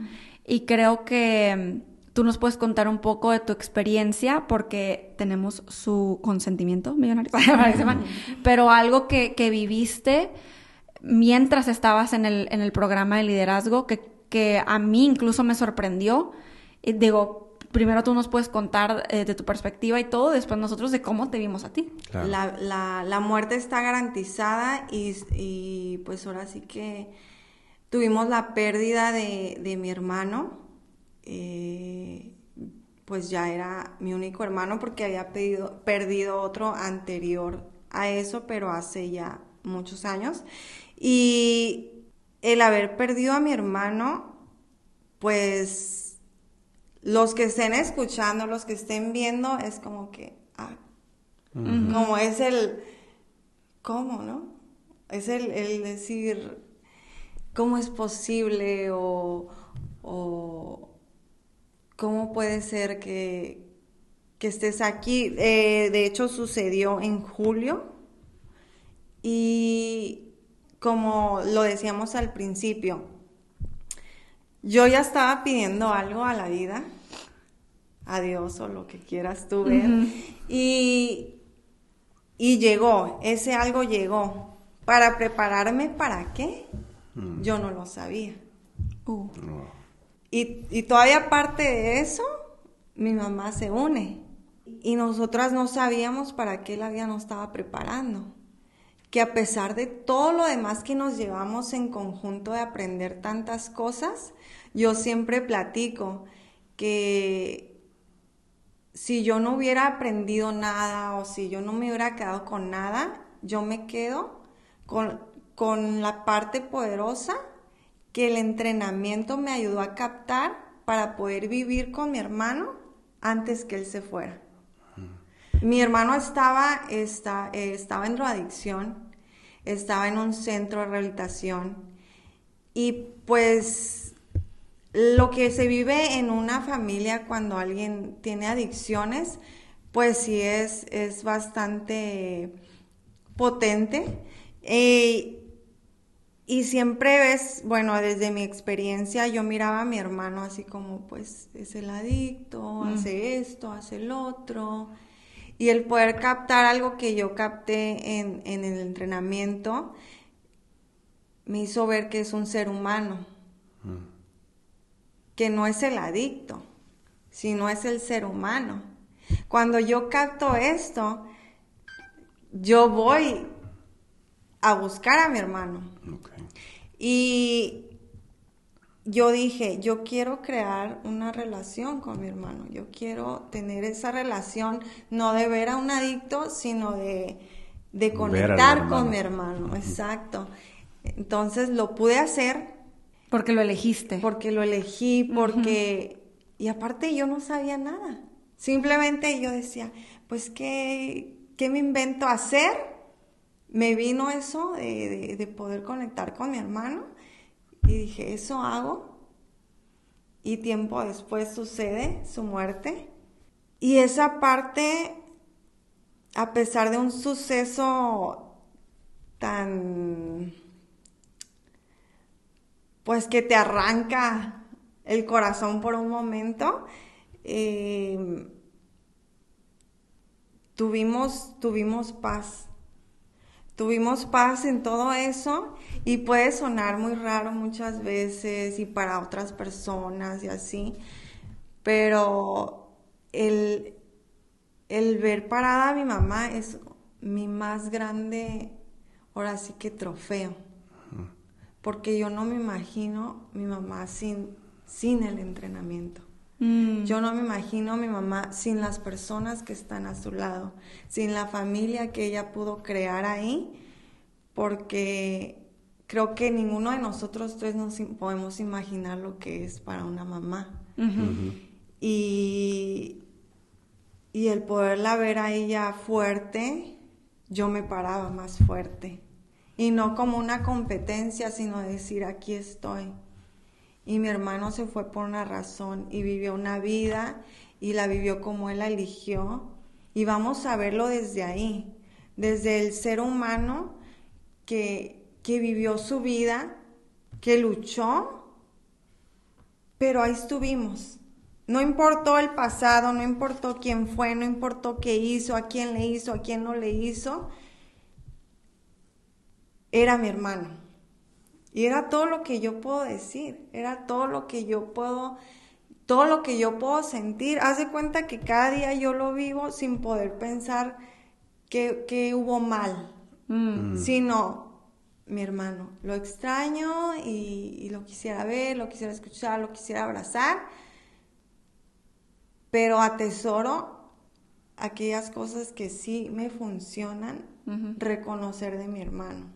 Speaker 1: Y creo que mm, tú nos puedes contar un poco de tu experiencia, porque tenemos su consentimiento, mal, pero algo que, que viviste mientras estabas en el, en el programa de liderazgo, que, que a mí incluso me sorprendió. Y digo, primero tú nos puedes contar eh, de tu perspectiva y todo, después nosotros de cómo te vimos a ti.
Speaker 2: Claro.
Speaker 3: La, la, la muerte está garantizada y, y, pues ahora sí que tuvimos la pérdida de, de mi hermano. eh, pues ya era mi único hermano porque había pedido, perdido otro anterior a eso, pero hace ya muchos años. Y el haber perdido a mi hermano, pues los que estén escuchando, los que estén viendo, es como que, ah, como es el, ¿cómo, no? Es el, el decir, ¿cómo es posible? O, o ¿cómo puede ser que, que estés aquí? Eh, de hecho, sucedió en julio y como lo decíamos al principio, yo ya estaba pidiendo algo a la vida, a Dios o lo que quieras tú ver, y, y llegó, ese algo llegó. ¿Para prepararme para qué? Yo no lo sabía.
Speaker 1: Uh,
Speaker 2: No.
Speaker 3: Y, y todavía aparte de eso, mi mamá se une. Y nosotras no sabíamos para qué la vida nos estaba preparando. Que a pesar de todo lo demás que nos llevamos en conjunto de aprender tantas cosas, yo siempre platico que si yo no hubiera aprendido nada o si yo no me hubiera quedado con nada, yo me quedo con, con la parte poderosa que el entrenamiento me ayudó a captar para poder vivir con mi hermano antes que él se fuera. Mi hermano estaba, está, eh, estaba en drogadicción, estaba en un centro de rehabilitación y pues lo que se vive en una familia cuando alguien tiene adicciones, pues sí es, es bastante potente. Eh, y siempre ves, bueno, desde mi experiencia yo miraba a mi hermano así como, pues es el adicto, hace esto, hace el otro. Y el poder captar algo que yo capté en, en el entrenamiento me hizo ver que es un ser humano, que no es el adicto, sino es el ser humano. Cuando yo capto esto, yo voy a buscar a mi hermano. Y yo dije, yo quiero crear una relación con mi hermano, yo quiero tener esa relación, no de ver a un adicto, sino de, conectar con mi hermano, exacto. Entonces lo pude hacer.
Speaker 1: Porque lo elegiste.
Speaker 3: Porque lo elegí, porque... Y aparte yo no sabía nada. Simplemente yo decía, pues, ¿qué, qué me invento hacer? Me vino eso de, de poder conectar con mi hermano y dije, eso hago. Y tiempo después sucede su muerte. Y esa parte, a pesar de un suceso tan, pues que te arranca el corazón por un momento, eh, tuvimos, tuvimos paz. Tuvimos paz en todo eso y puede sonar muy raro muchas veces y para otras personas y así, pero el, el ver parada a mi mamá es mi más grande, ahora sí que trofeo, porque yo no me imagino mi mamá sin, sin el entrenamiento. Mm. Yo no me imagino a mi mamá sin las personas que están a su lado, sin la familia que ella pudo crear ahí, porque creo que ninguno de nosotros tres nos podemos imaginar lo que es para una mamá. Y, y el poderla ver a ella fuerte, yo me paraba más fuerte. Y no como una competencia, sino decir, aquí estoy y mi hermano se fue por una razón y vivió una vida y la vivió como él la eligió. Y vamos a verlo desde ahí, desde el ser humano que, que vivió su vida, que luchó, pero ahí estuvimos. No importó el pasado, no importó quién fue, no importó qué hizo, a quién le hizo, a quién no le hizo. Era mi hermano. Y era todo lo que yo puedo decir, era todo lo que yo puedo, todo lo que yo puedo sentir. Haz de cuenta que cada día yo lo vivo sin poder pensar que, hubo mal, mm. Mm. sino mi hermano. Lo extraño y, y, lo quisiera ver, lo quisiera escuchar, lo quisiera abrazar, pero atesoro aquellas cosas que sí me funcionan, reconocer de mi hermano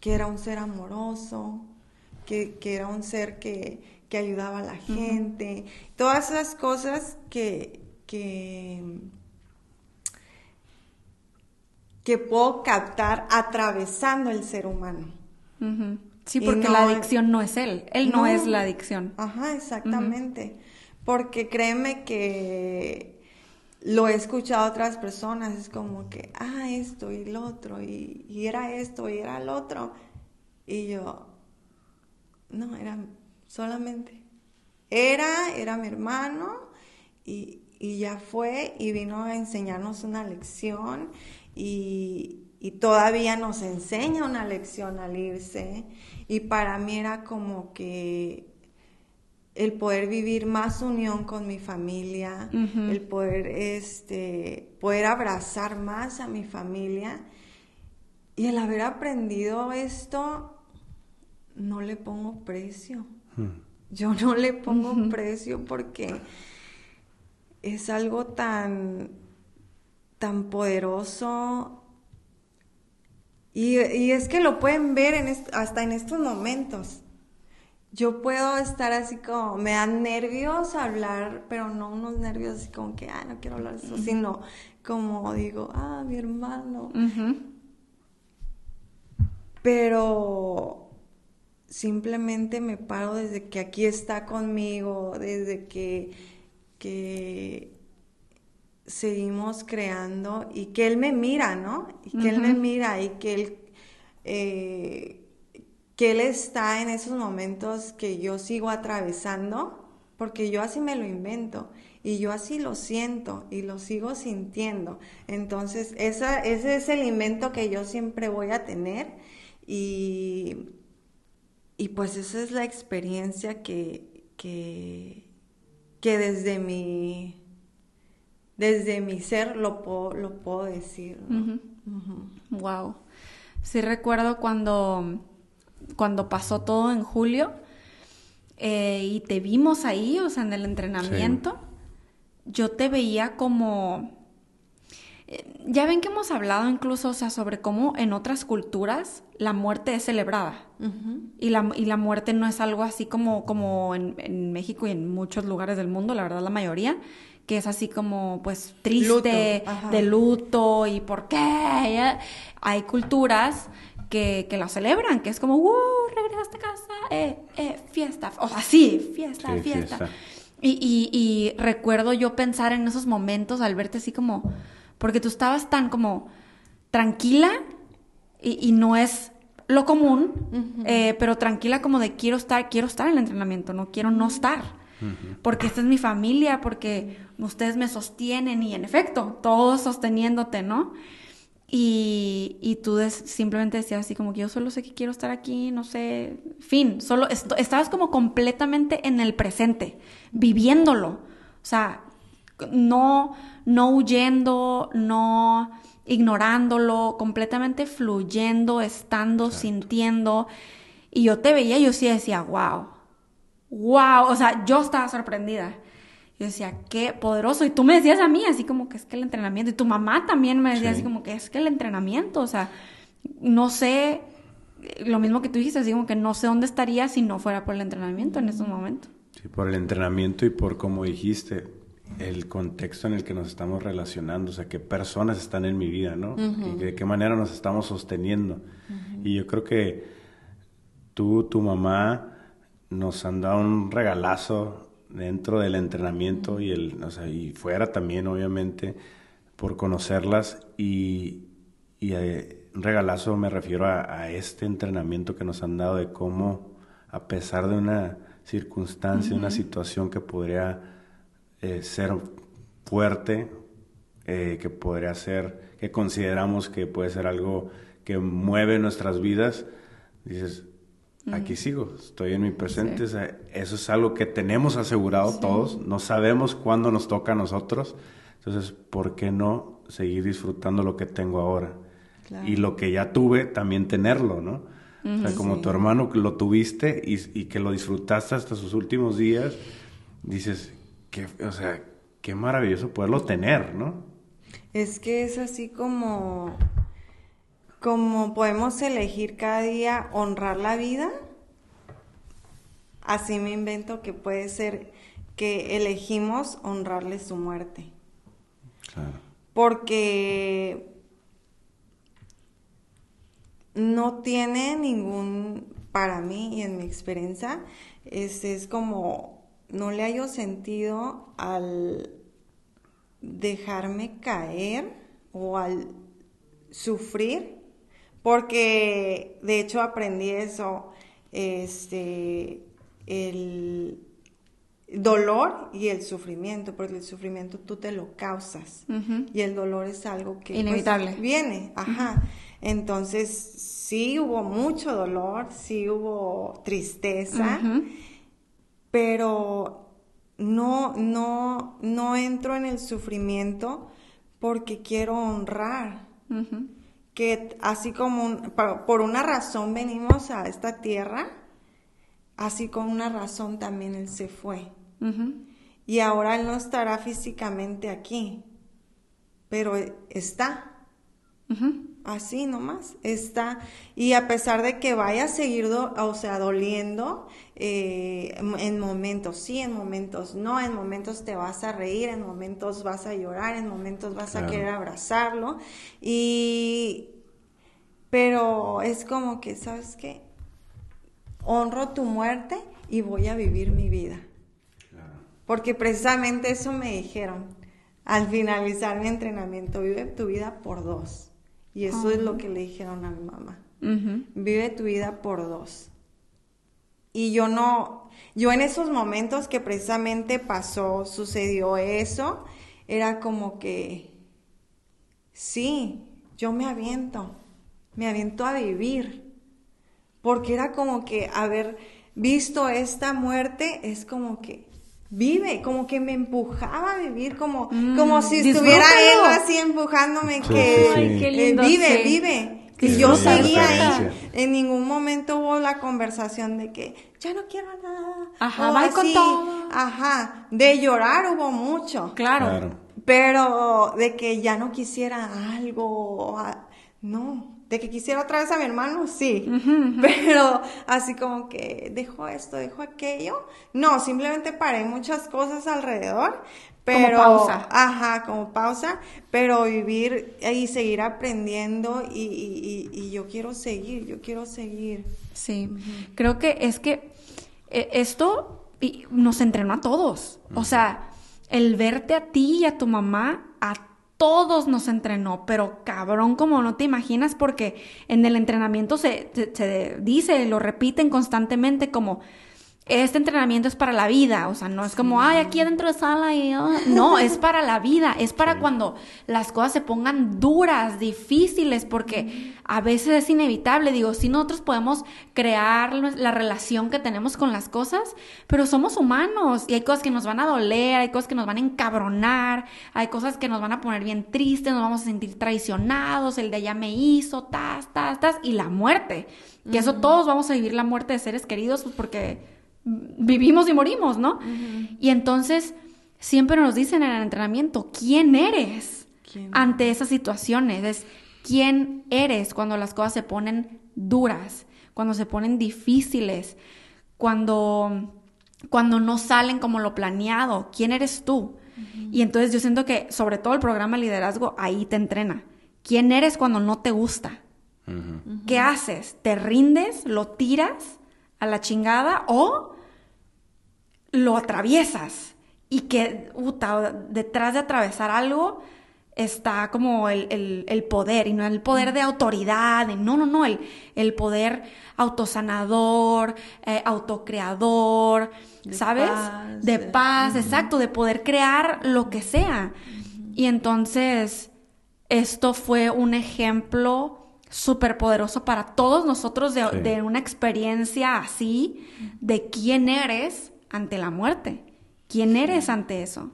Speaker 3: que era un ser amoroso, que, era un ser que, ayudaba a la gente, todas esas cosas que, que, puedo captar atravesando el ser humano.
Speaker 1: Sí, porque la adicción no es él, él no, es la adicción.
Speaker 3: Ajá, exactamente. Porque créeme que lo he escuchado a otras personas, es como que, ah, esto y lo otro, y, era esto y era lo otro. Y yo, no, era solamente, era, era mi hermano, y, y ya fue, y vino a enseñarnos una lección, y, y todavía nos enseña una lección al irse, y para mí era como que el poder vivir más unión con mi familia, el poder, este, poder abrazar más a mi familia y el haber aprendido esto, no le pongo precio. Hmm. yo no le pongo precio porque es algo tan, tan poderoso. Y, es que lo pueden ver en hasta en estos momentos. Yo puedo estar así como, me dan nervios hablar, pero no unos nervios así como que, ah, no quiero hablar de eso, sino como digo, ah, mi hermano. Pero simplemente me paro desde que aquí está conmigo, desde que, que seguimos creando y que Él me mira, ¿no? Y que Él me mira y que Él, eh, que Él está en esos momentos que yo sigo atravesando, porque yo así me lo invento y yo así lo siento y lo sigo sintiendo. Entonces, esa, ese es el invento que yo siempre voy a tener y, y pues esa es la experiencia que, que, que desde mi desde mi ser lo puedo, lo puedo decir.
Speaker 1: Wow. Sí recuerdo cuando, cuando pasó todo en julio eh, y te vimos ahí, o sea, en el entrenamiento, yo te veía como... Eh, ya ven que hemos hablado incluso, o sea, sobre cómo en otras culturas la muerte es celebrada. y, la, y la muerte no es algo así como, como en, en México y en muchos lugares del mundo, la verdad la mayoría, que es así como pues triste, de luto y por qué. Hay culturas que, que la celebran, que es como, wow, regresaste a casa, eh, eh, fiesta, o sea, sí, fiesta, fiesta. Y, y, y, recuerdo yo pensar en esos momentos al verte así como, porque tú estabas tan como tranquila y, y no es lo común, eh, pero tranquila como de quiero estar, quiero estar en el entrenamiento, no quiero no estar. Porque esta es mi familia, porque ustedes me sostienen y en efecto, todos sosteniéndote, ¿no? Y, y tú simplemente decías así como que yo solo sé que quiero estar aquí, no sé, fin, solo estabas como completamente en el presente, viviéndolo, o sea, no, no huyendo, no ignorándolo, completamente fluyendo, estando, sintiendo. Y yo te veía y yo sí decía, wow, wow, o sea, yo estaba sorprendida. Yo decía, qué poderoso. Y tú me decías a mí, así como que es que el entrenamiento. Y tu mamá también me decía así como que es que el entrenamiento, o sea, no sé, lo mismo que tú dijiste, así como que no sé dónde estaría si no fuera por el entrenamiento en estos momentos.
Speaker 2: Sí, por el entrenamiento y por, como dijiste, el contexto en el que nos estamos relacionando, o sea, qué personas están en mi vida, ¿no? Y de qué manera nos estamos sosteniendo. Y yo creo que tú, tu mamá, nos han dado un regalazo dentro del entrenamiento y, el, o sea, y fuera también, obviamente, por conocerlas y, y un regalazo me refiero a, este entrenamiento que nos han dado de cómo, a pesar de una circunstancia, una situación que podría eh, ser fuerte, eh, que podría ser, que consideramos que puede ser algo que mueve nuestras vidas, dices, aquí sigo, estoy en mi presente. eso es algo que tenemos asegurado todos, no sabemos cuándo nos toca a nosotros. Entonces, ¿por qué no seguir disfrutando lo que tengo ahora? Y lo que ya tuve, también tenerlo, ¿no? o sea, como tu hermano que lo tuviste y, y, que lo disfrutaste hasta sus últimos días, dices, que, o sea, qué maravilloso poderlo tener, ¿no?
Speaker 3: Es que es así como como podemos elegir cada día honrar la vida, así me invento que puede ser que elegimos honrarle su muerte. Claro. Porque no tiene ningún, para mí y en mi experiencia, es, es como, no le hallo sentido al dejarme caer o al sufrir porque de hecho aprendí eso, este, el dolor y el sufrimiento, porque el sufrimiento tú te lo causas y el dolor es algo que pues,
Speaker 1: inevitable.
Speaker 3: viene, ajá. Entonces sí hubo mucho dolor, sí hubo tristeza, pero no, no, no entro en el sufrimiento porque quiero honrar que así como por una razón venimos a esta tierra, así con una razón también Él se fue. Y ahora Él no estará físicamente aquí, pero está. Así nomás está. Y a pesar de que vaya a seguir, o sea, doliendo, eh, en momentos sí, en momentos no, en momentos te vas a reír, en momentos vas a llorar, en momentos vas a querer abrazarlo. Y, pero es como que, ¿sabes qué? Honro tu muerte y voy a vivir mi vida. Porque precisamente eso me dijeron al finalizar mi entrenamiento, vive tu vida por dos. Y eso es lo que le dijeron a mi mamá. Vive tu vida por dos. Y yo no, yo en esos momentos que precisamente pasó, sucedió eso, era como que, sí, yo me aviento, me aviento a vivir. Porque era como que haber visto esta muerte es como que vive, como que me empujaba a vivir, como, mm, como si estuviera él así empujándome, que eh, vive, vive. Y yo seguía ahí. En ningún momento hubo la conversación de que ya no quiero nada.
Speaker 1: Ajá, va con todo.
Speaker 3: Ajá, de llorar hubo mucho.
Speaker 1: Claro.
Speaker 3: Pero de que ya no quisiera algo, no de que quisiera otra vez a mi hermano, sí, pero así como que dejó esto, dejó aquello, no, simplemente paré muchas cosas alrededor, pero como pausa. Ajá, como pausa, pero vivir y seguir aprendiendo y, y, yo quiero seguir, yo quiero seguir.
Speaker 1: Sí, creo que es que eh, esto nos entrenó a todos, o sea, el verte a ti y a tu mamá, a todos nos entrenó, pero cabrón como no te imaginas porque en el entrenamiento se, se, se dice, lo repiten constantemente como este entrenamiento es para la vida, o sea, no es como, ay, aquí adentro de sala y... Ah". No, es para la vida, es para cuando las cosas se pongan duras, difíciles, porque a veces es inevitable, digo, si nosotros podemos crear la relación que tenemos con las cosas, pero somos humanos y hay cosas que nos van a doler, hay cosas que nos van a encabronar, hay cosas que nos van a poner bien tristes, nos vamos a sentir traicionados, el de allá me hizo, tas, tas, tas, y la muerte, que eso todos vamos a vivir la muerte de seres queridos, pues porque vivimos y morimos, ¿no? Y entonces siempre nos dicen en el entrenamiento, ¿quién eres ante esas situaciones? Es quién eres cuando las cosas se ponen duras, cuando se ponen difíciles, cuando, cuando no salen como lo planeado, ¿quién eres tú? Y entonces yo siento que sobre todo el programa liderazgo ahí te entrena. ¿Quién eres cuando no te gusta? ¿Qué haces? ¿Te rindes? ¿Lo tiras? a la chingada o lo atraviesas y que detrás de atravesar algo está como el, poder y no el poder de autoridad, no, no, no, el, el poder autosanador, eh, autocreador, ¿sabes? de paz, exacto, de poder crear lo que sea. Y entonces, esto fue un ejemplo súper poderoso para todos nosotros de, una experiencia así, de quién eres ante la muerte, quién eres ante eso.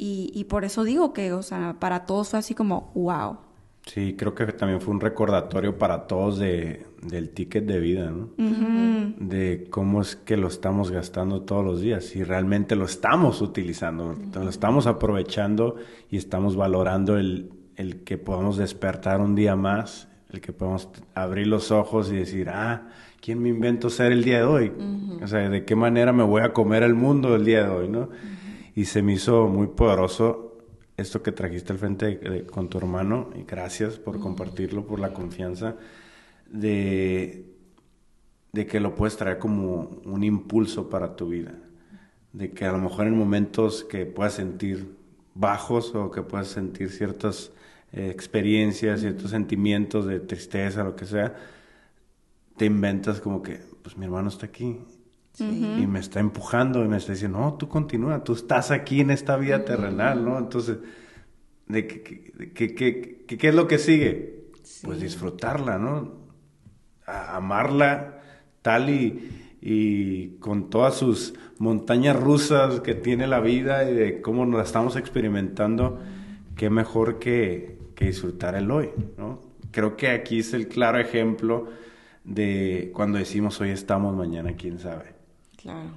Speaker 1: Y, por eso digo que, o sea, para todos fue así como, wow.
Speaker 2: Sí, creo que también fue un recordatorio para todos de, del ticket de vida, ¿no? De cómo es que lo estamos gastando todos los días y realmente lo estamos utilizando, lo estamos aprovechando y estamos valorando el, el que podamos despertar un día más el que podemos abrir los ojos y decir, ah, ¿quién me invento ser el día de hoy? O sea, ¿de qué manera me voy a comer el mundo el día de hoy, no? Y se me hizo muy poderoso esto que trajiste al frente con tu hermano, y gracias por compartirlo, por la confianza, de, de que lo puedes traer como un impulso para tu vida. De que a lo mejor en momentos que puedas sentir bajos o que puedas sentir ciertas eh, experiencias, ciertos sentimientos de tristeza, lo que sea, te inventas como que, pues mi hermano está aquí. Y me está empujando y me está diciendo, no, tú continúa, tú estás aquí en esta vida terrenal, ¿no? Entonces, ¿de qué, qué, es lo que sigue? Pues disfrutarla, ¿no? amarla tal y, y con todas sus montañas rusas que tiene la vida y de cómo la estamos experimentando, qué mejor que, que disfrutar el hoy, ¿no? Creo que aquí es el claro ejemplo de cuando decimos hoy estamos, mañana quién sabe.
Speaker 3: Claro.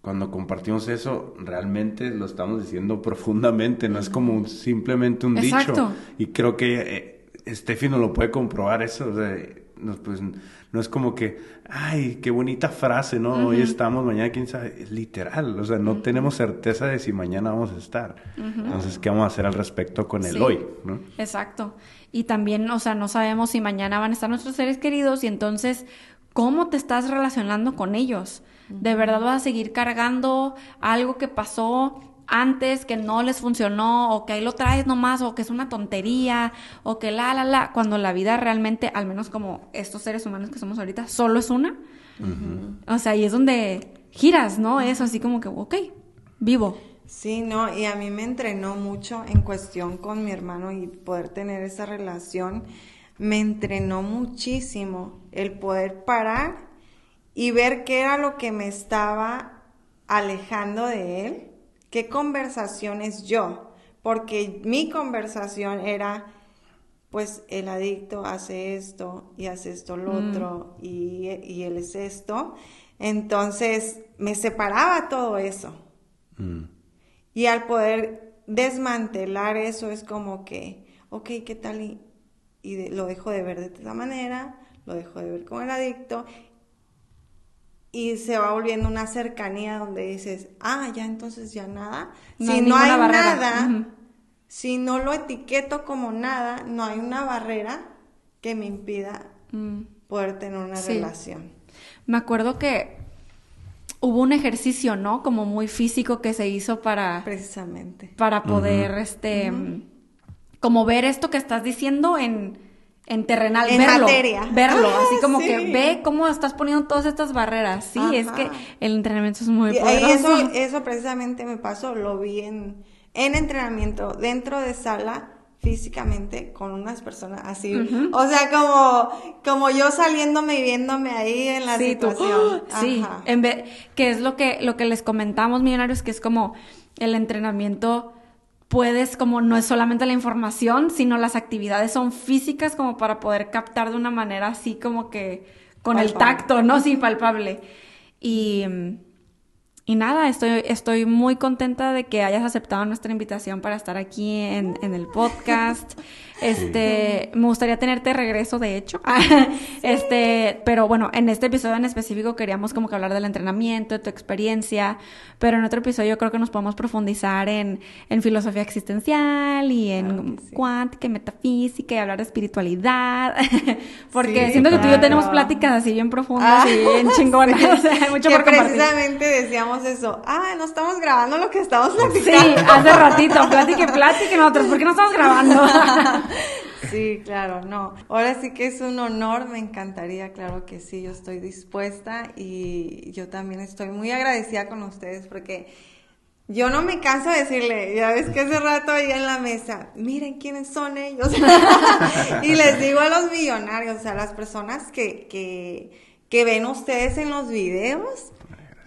Speaker 2: Cuando compartimos eso, realmente lo estamos diciendo profundamente, no es como un- simplemente un
Speaker 1: Exacto.
Speaker 2: dicho. Y creo que eh, Steffi no lo puede comprobar eso. o sea, no, pues, no es como que, ay, qué bonita frase, ¿no? Hoy estamos, mañana quién sabe. Es literal, o sea, no tenemos certeza de si mañana vamos a estar. Entonces, ¿qué vamos a hacer al respecto con el
Speaker 1: Sí.
Speaker 2: hoy? ¿no?
Speaker 1: Exacto. Y también, o sea, no sabemos si mañana van a estar nuestros seres queridos y entonces, ¿cómo te estás relacionando con ellos? ¿De verdad vas a seguir cargando algo que pasó antes que no les funcionó o que ahí lo traes nomás o que es una tontería o que la, la, la, cuando la vida realmente, al menos como estos seres humanos que somos ahorita, solo es una? O sea, y es donde giras, ¿no? Eso así como que, ok, vivo.
Speaker 3: Sí, no, y a mí me entrenó mucho en cuestión con mi hermano y poder tener esa relación. Me entrenó muchísimo el poder parar y ver qué era lo que me estaba alejando de él, qué conversaciones yo, porque mi conversación era, pues el adicto hace esto y hace esto lo otro y, y él es esto. Entonces me separaba todo eso.
Speaker 2: Mm.
Speaker 3: Y al poder desmantelar eso es como que, ok, ¿qué tal? Y, y de- lo dejo de ver de esta manera, lo dejo de ver con el adicto. Y se va volviendo una cercanía donde dices, ah, ya entonces ya nada.
Speaker 1: No hay
Speaker 3: si no hay
Speaker 1: barrera.
Speaker 3: nada, si no lo etiqueto como nada, no hay una barrera que me impida
Speaker 1: Mm.
Speaker 3: poder tener una
Speaker 1: Sí.
Speaker 3: relación.
Speaker 1: Me acuerdo que hubo un ejercicio, ¿no? Como muy físico que se hizo para,
Speaker 3: Precisamente.
Speaker 1: para poder, este, como ver esto que estás diciendo en, en terrenal,
Speaker 3: En
Speaker 1: verlo,
Speaker 3: materia.
Speaker 1: verlo,
Speaker 3: Ah,
Speaker 1: así como
Speaker 3: sí.
Speaker 1: que ve cómo estás poniendo todas estas barreras. Sí, es que el entrenamiento es muy poderoso.
Speaker 3: eso, eso precisamente me pasó, lo vi en, en entrenamiento, dentro de sala, físicamente, con unas personas así. O sea, como, como yo saliéndome y viéndome ahí en la
Speaker 1: Sí, tú,
Speaker 3: situación.
Speaker 1: ¡ah! sí, en vez, que es lo que, lo que les comentamos, millonarios, que es como el entrenamiento puedes, como no es solamente la información, sino las actividades son físicas como para poder captar de una manera así como que con el tacto, ¿no? Sí, palpable. Y, y nada, estoy, estoy muy contenta de que hayas aceptado nuestra invitación para estar aquí en, en el podcast. Este, me gustaría tenerte regreso, de hecho. Este, pero bueno, en este episodio en específico queríamos como que hablar del entrenamiento, de tu experiencia, pero en otro episodio yo creo que nos podemos profundizar en, en filosofía existencial y en
Speaker 3: sí.
Speaker 1: cuántica y metafísica y hablar de espiritualidad, porque
Speaker 3: Sí,
Speaker 1: siento que tú y yo tenemos pláticas así bien profundas
Speaker 3: Ah,
Speaker 1: y bien chingonas, o sea, hay mucho
Speaker 3: que
Speaker 1: por
Speaker 3: precisamente decíamos eso. Ah, no estamos grabando lo que estamos
Speaker 1: Sí,
Speaker 3: platicando.
Speaker 1: hace ratito, plática y plática nosotros, ¿por qué no estamos grabando?
Speaker 3: Sí, claro, no. Ahora sí que es un honor, me encantaría, claro que sí, yo estoy dispuesta y yo también estoy muy agradecida con ustedes porque yo no me canso de decirle, ya ves que hace rato ahí en la mesa, miren quiénes son ellos. y les digo a los millonarios, o sea, a las personas que, que, que ven ustedes en los videos,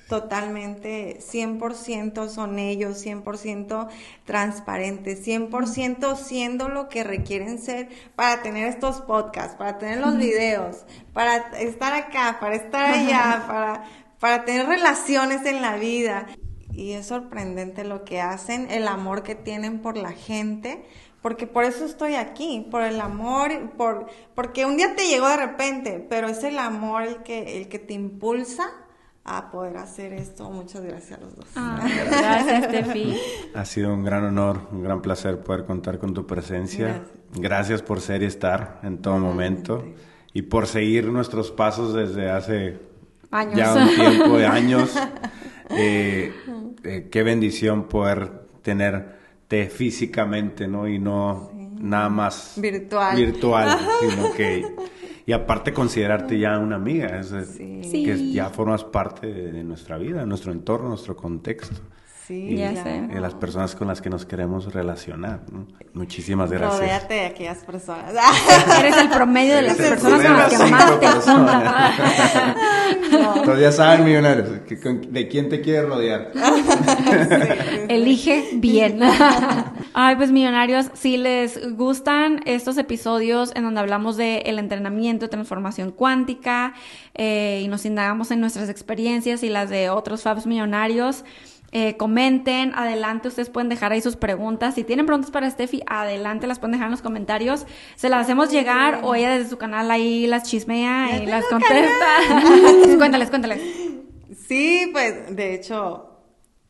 Speaker 3: Totalmente, 100% son ellos, 100% transparentes, 100% siendo lo que requieren ser para tener estos podcasts, para tener los videos, para estar acá, para estar allá, para, para tener relaciones en la vida. Y es sorprendente lo que hacen, el amor que tienen por la gente, porque por eso estoy aquí, por el amor, por, porque un día te llegó de repente, pero es el amor el que, el que te impulsa a poder hacer esto. Muchas gracias a los dos.
Speaker 1: Ah, gracias, Tefi.
Speaker 2: Ha sido un gran honor, un gran placer poder contar con tu presencia.
Speaker 3: Gracias.
Speaker 2: Gracias, por ser y estar en todo momento y por seguir nuestros pasos desde hace
Speaker 1: Años.
Speaker 2: ya un tiempo de años. Eh, eh, qué bendición poder tenerte físicamente, ¿no? Y no nada más
Speaker 3: Virtual.
Speaker 2: virtual, sino que y aparte considerarte ya una amiga, es
Speaker 3: Sí.
Speaker 2: que
Speaker 1: Sí.
Speaker 2: ya formas parte de, de nuestra vida, de nuestro entorno, nuestro contexto
Speaker 3: Sí,
Speaker 2: y
Speaker 1: Ya sé.
Speaker 2: de las personas con las que nos queremos relacionar. ¿no? Muchísimas gracias.
Speaker 3: Rodéate de aquellas personas.
Speaker 1: Eres el promedio de las personas con las que más te.
Speaker 2: Entonces ya saben, millonarios, de quién te quieres rodear.
Speaker 1: Elige bien. Ay, pues millonarios, si les gustan estos episodios en donde hablamos de el entrenamiento, transformación cuántica eh, y nos indagamos en nuestras experiencias y las de otros Fabs millonarios, eh, comenten, adelante, ustedes pueden dejar ahí sus preguntas. Si tienen preguntas para Steffi, adelante, las pueden dejar en los comentarios. Se las hacemos llegar o ella desde su canal ahí las chismea y las contesta. cuéntales, cuéntales.
Speaker 3: Sí, pues de hecho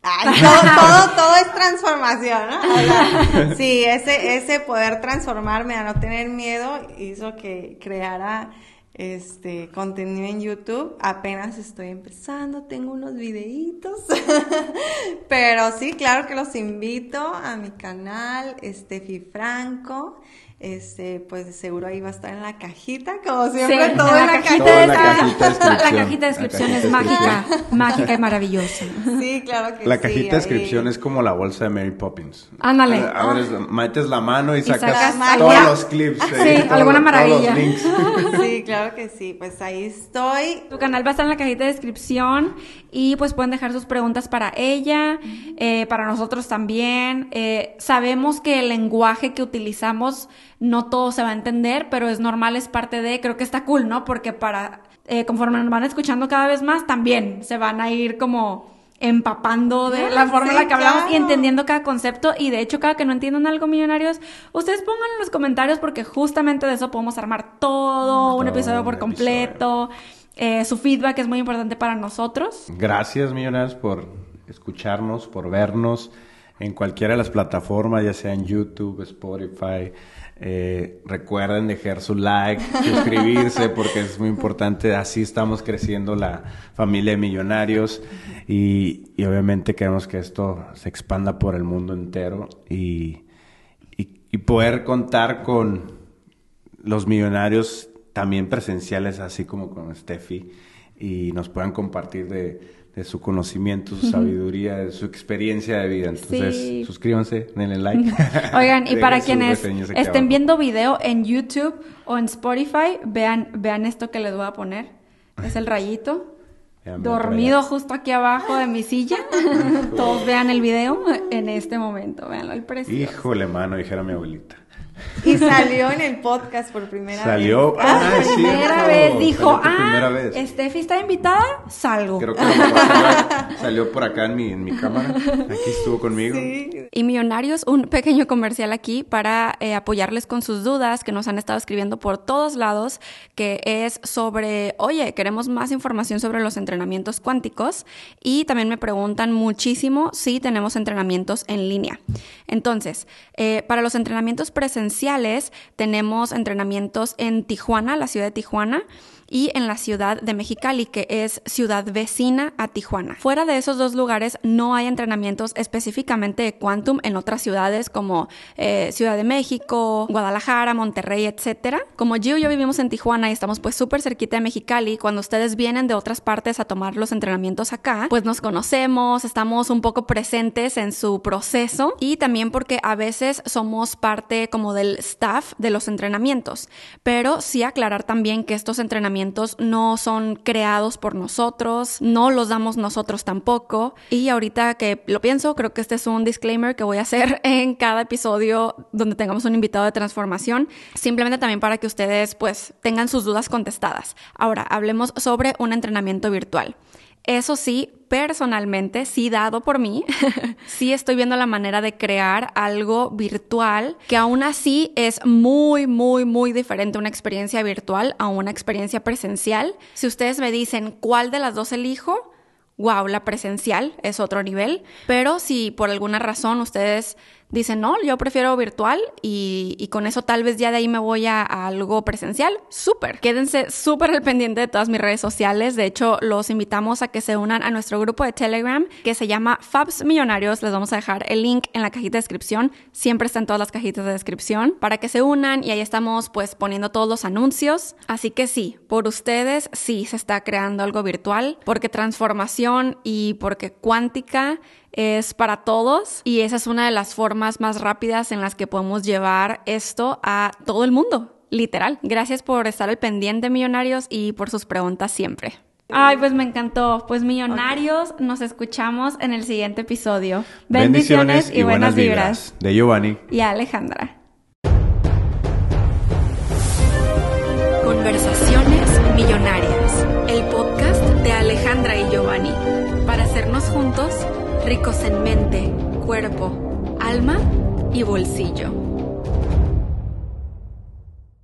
Speaker 3: todo, todo, es transformación, ¿no? sí, ese, ese poder transformarme a no tener miedo hizo que creara este contenido en YouTube. Apenas estoy empezando, tengo unos videitos. Pero sí, claro que los invito a mi canal, Estefi Franco este, pues seguro ahí va a estar en la cajita, como siempre, todo en la, cajita,
Speaker 1: de descripción. La cajita de descripción es mágica, mágica y maravillosa.
Speaker 3: Sí, claro que
Speaker 2: la sí. La cajita de descripción es como la bolsa de Mary Poppins.
Speaker 1: Ándale.
Speaker 2: Abres, metes la mano y, sacas, todos los clips.
Speaker 1: Sí, alguna maravilla.
Speaker 3: Sí, claro que sí, pues ahí estoy.
Speaker 1: Tu canal va a estar en la cajita de descripción y pues pueden dejar sus preguntas para ella, eh, para nosotros también. Eh, sabemos que el lenguaje que utilizamos no todo se va a entender, pero es normal, es parte de, creo que está cool, ¿no? Porque para, eh, conforme nos van escuchando cada vez más, también se van a ir como empapando de la forma en la que hablamos y entendiendo cada concepto y de hecho cada que no entiendan algo millonarios ustedes pongan en los comentarios porque justamente de eso podemos armar todo, un episodio por completo eh, su feedback es muy importante para nosotros.
Speaker 2: Gracias millonarios por escucharnos por vernos en cualquiera de las plataformas ya sea en YouTube Spotify. Eh, recuerden dejar su like, suscribirse, porque es muy importante. Así estamos creciendo la familia de millonarios. Y, obviamente queremos que esto se expanda por el mundo entero y, y poder contar con los millonarios también presenciales, así como con Steffi, y nos puedan compartir de de su conocimiento, su sabiduría, de su experiencia de vida. Entonces, suscríbanse, denle like.
Speaker 1: Oigan, y para quienes estén viendo video en YouTube o en Spotify, vean, vean esto que les voy a poner. Es el rayito. dormido justo aquí abajo de mi silla. Todos vean el video en este momento. Veanlo, el precio.
Speaker 2: Híjole, mano, dijera mi abuelita.
Speaker 3: Y salió en el podcast por primera
Speaker 2: salió,
Speaker 3: vez.
Speaker 2: Salió,
Speaker 1: ah, por primera vez. Dijo, ah, Steffi está invitada, salgo.
Speaker 2: Creo que salió, por acá en mi, en mi cámara. Aquí estuvo conmigo.
Speaker 1: Y Millonarios, un pequeño comercial aquí para eh, apoyarles con sus dudas que nos han estado escribiendo por todos lados, que es sobre, oye, queremos más información sobre los entrenamientos cuánticos. Y también me preguntan muchísimo si tenemos entrenamientos en línea. Entonces, eh, para los entrenamientos presenciales, tenemos entrenamientos en Tijuana, la ciudad de Tijuana y en la ciudad de Mexicali, que es ciudad vecina a Tijuana. Fuera de esos dos lugares no hay entrenamientos específicamente de Quantum en otras ciudades como eh, Ciudad de México, Guadalajara, Monterrey, etc. Como Gio y yo vivimos en Tijuana y estamos pues súper cerquita de Mexicali, cuando ustedes vienen de otras partes a tomar los entrenamientos acá, pues nos conocemos, estamos un poco presentes en su proceso y también porque a veces somos parte como del staff de los entrenamientos, pero sí aclarar también que estos entrenamientos no son creados por nosotros, no los damos nosotros tampoco. Y ahorita que lo pienso, creo que este es un disclaimer que voy a hacer en cada episodio donde tengamos un invitado de transformación, simplemente también para que ustedes pues tengan sus dudas contestadas. Ahora, hablemos sobre un entrenamiento virtual. Eso sí, personalmente, sí dado por mí, sí estoy viendo la manera de crear algo virtual que aún así es muy, muy, muy diferente una experiencia virtual a una experiencia presencial. Si ustedes me dicen cuál de las dos elijo, wow, la presencial es otro nivel, pero si por alguna razón ustedes dicen, no, yo prefiero virtual y, con eso tal vez ya de ahí me voy a, algo presencial, súper. Quédense súper al pendiente de todas mis redes sociales. De hecho, los invitamos a que se unan a nuestro grupo de Telegram que se llama Fabs Millonarios. Les vamos a dejar el link en la cajita de descripción. Siempre está en todas las cajitas de descripción para que se unan y ahí estamos pues poniendo todos los anuncios. Así que sí, por ustedes sí se está creando algo virtual porque transformación y porque cuántica es para todos y esa es una de las formas más rápidas en las que podemos llevar esto a todo el mundo, literal. Gracias por estar al pendiente, millonarios, y por sus preguntas siempre. Ay, pues me encantó. Pues millonarios, nos escuchamos en el siguiente episodio.
Speaker 2: Bendiciones, y, buenas, vibras. De Giovanni.
Speaker 1: Y Alejandra. Conversaciones Millonarias, el podcast de Alejandra y Giovanni, para hacernos juntos ricos en mente, cuerpo, alma y bolsillo.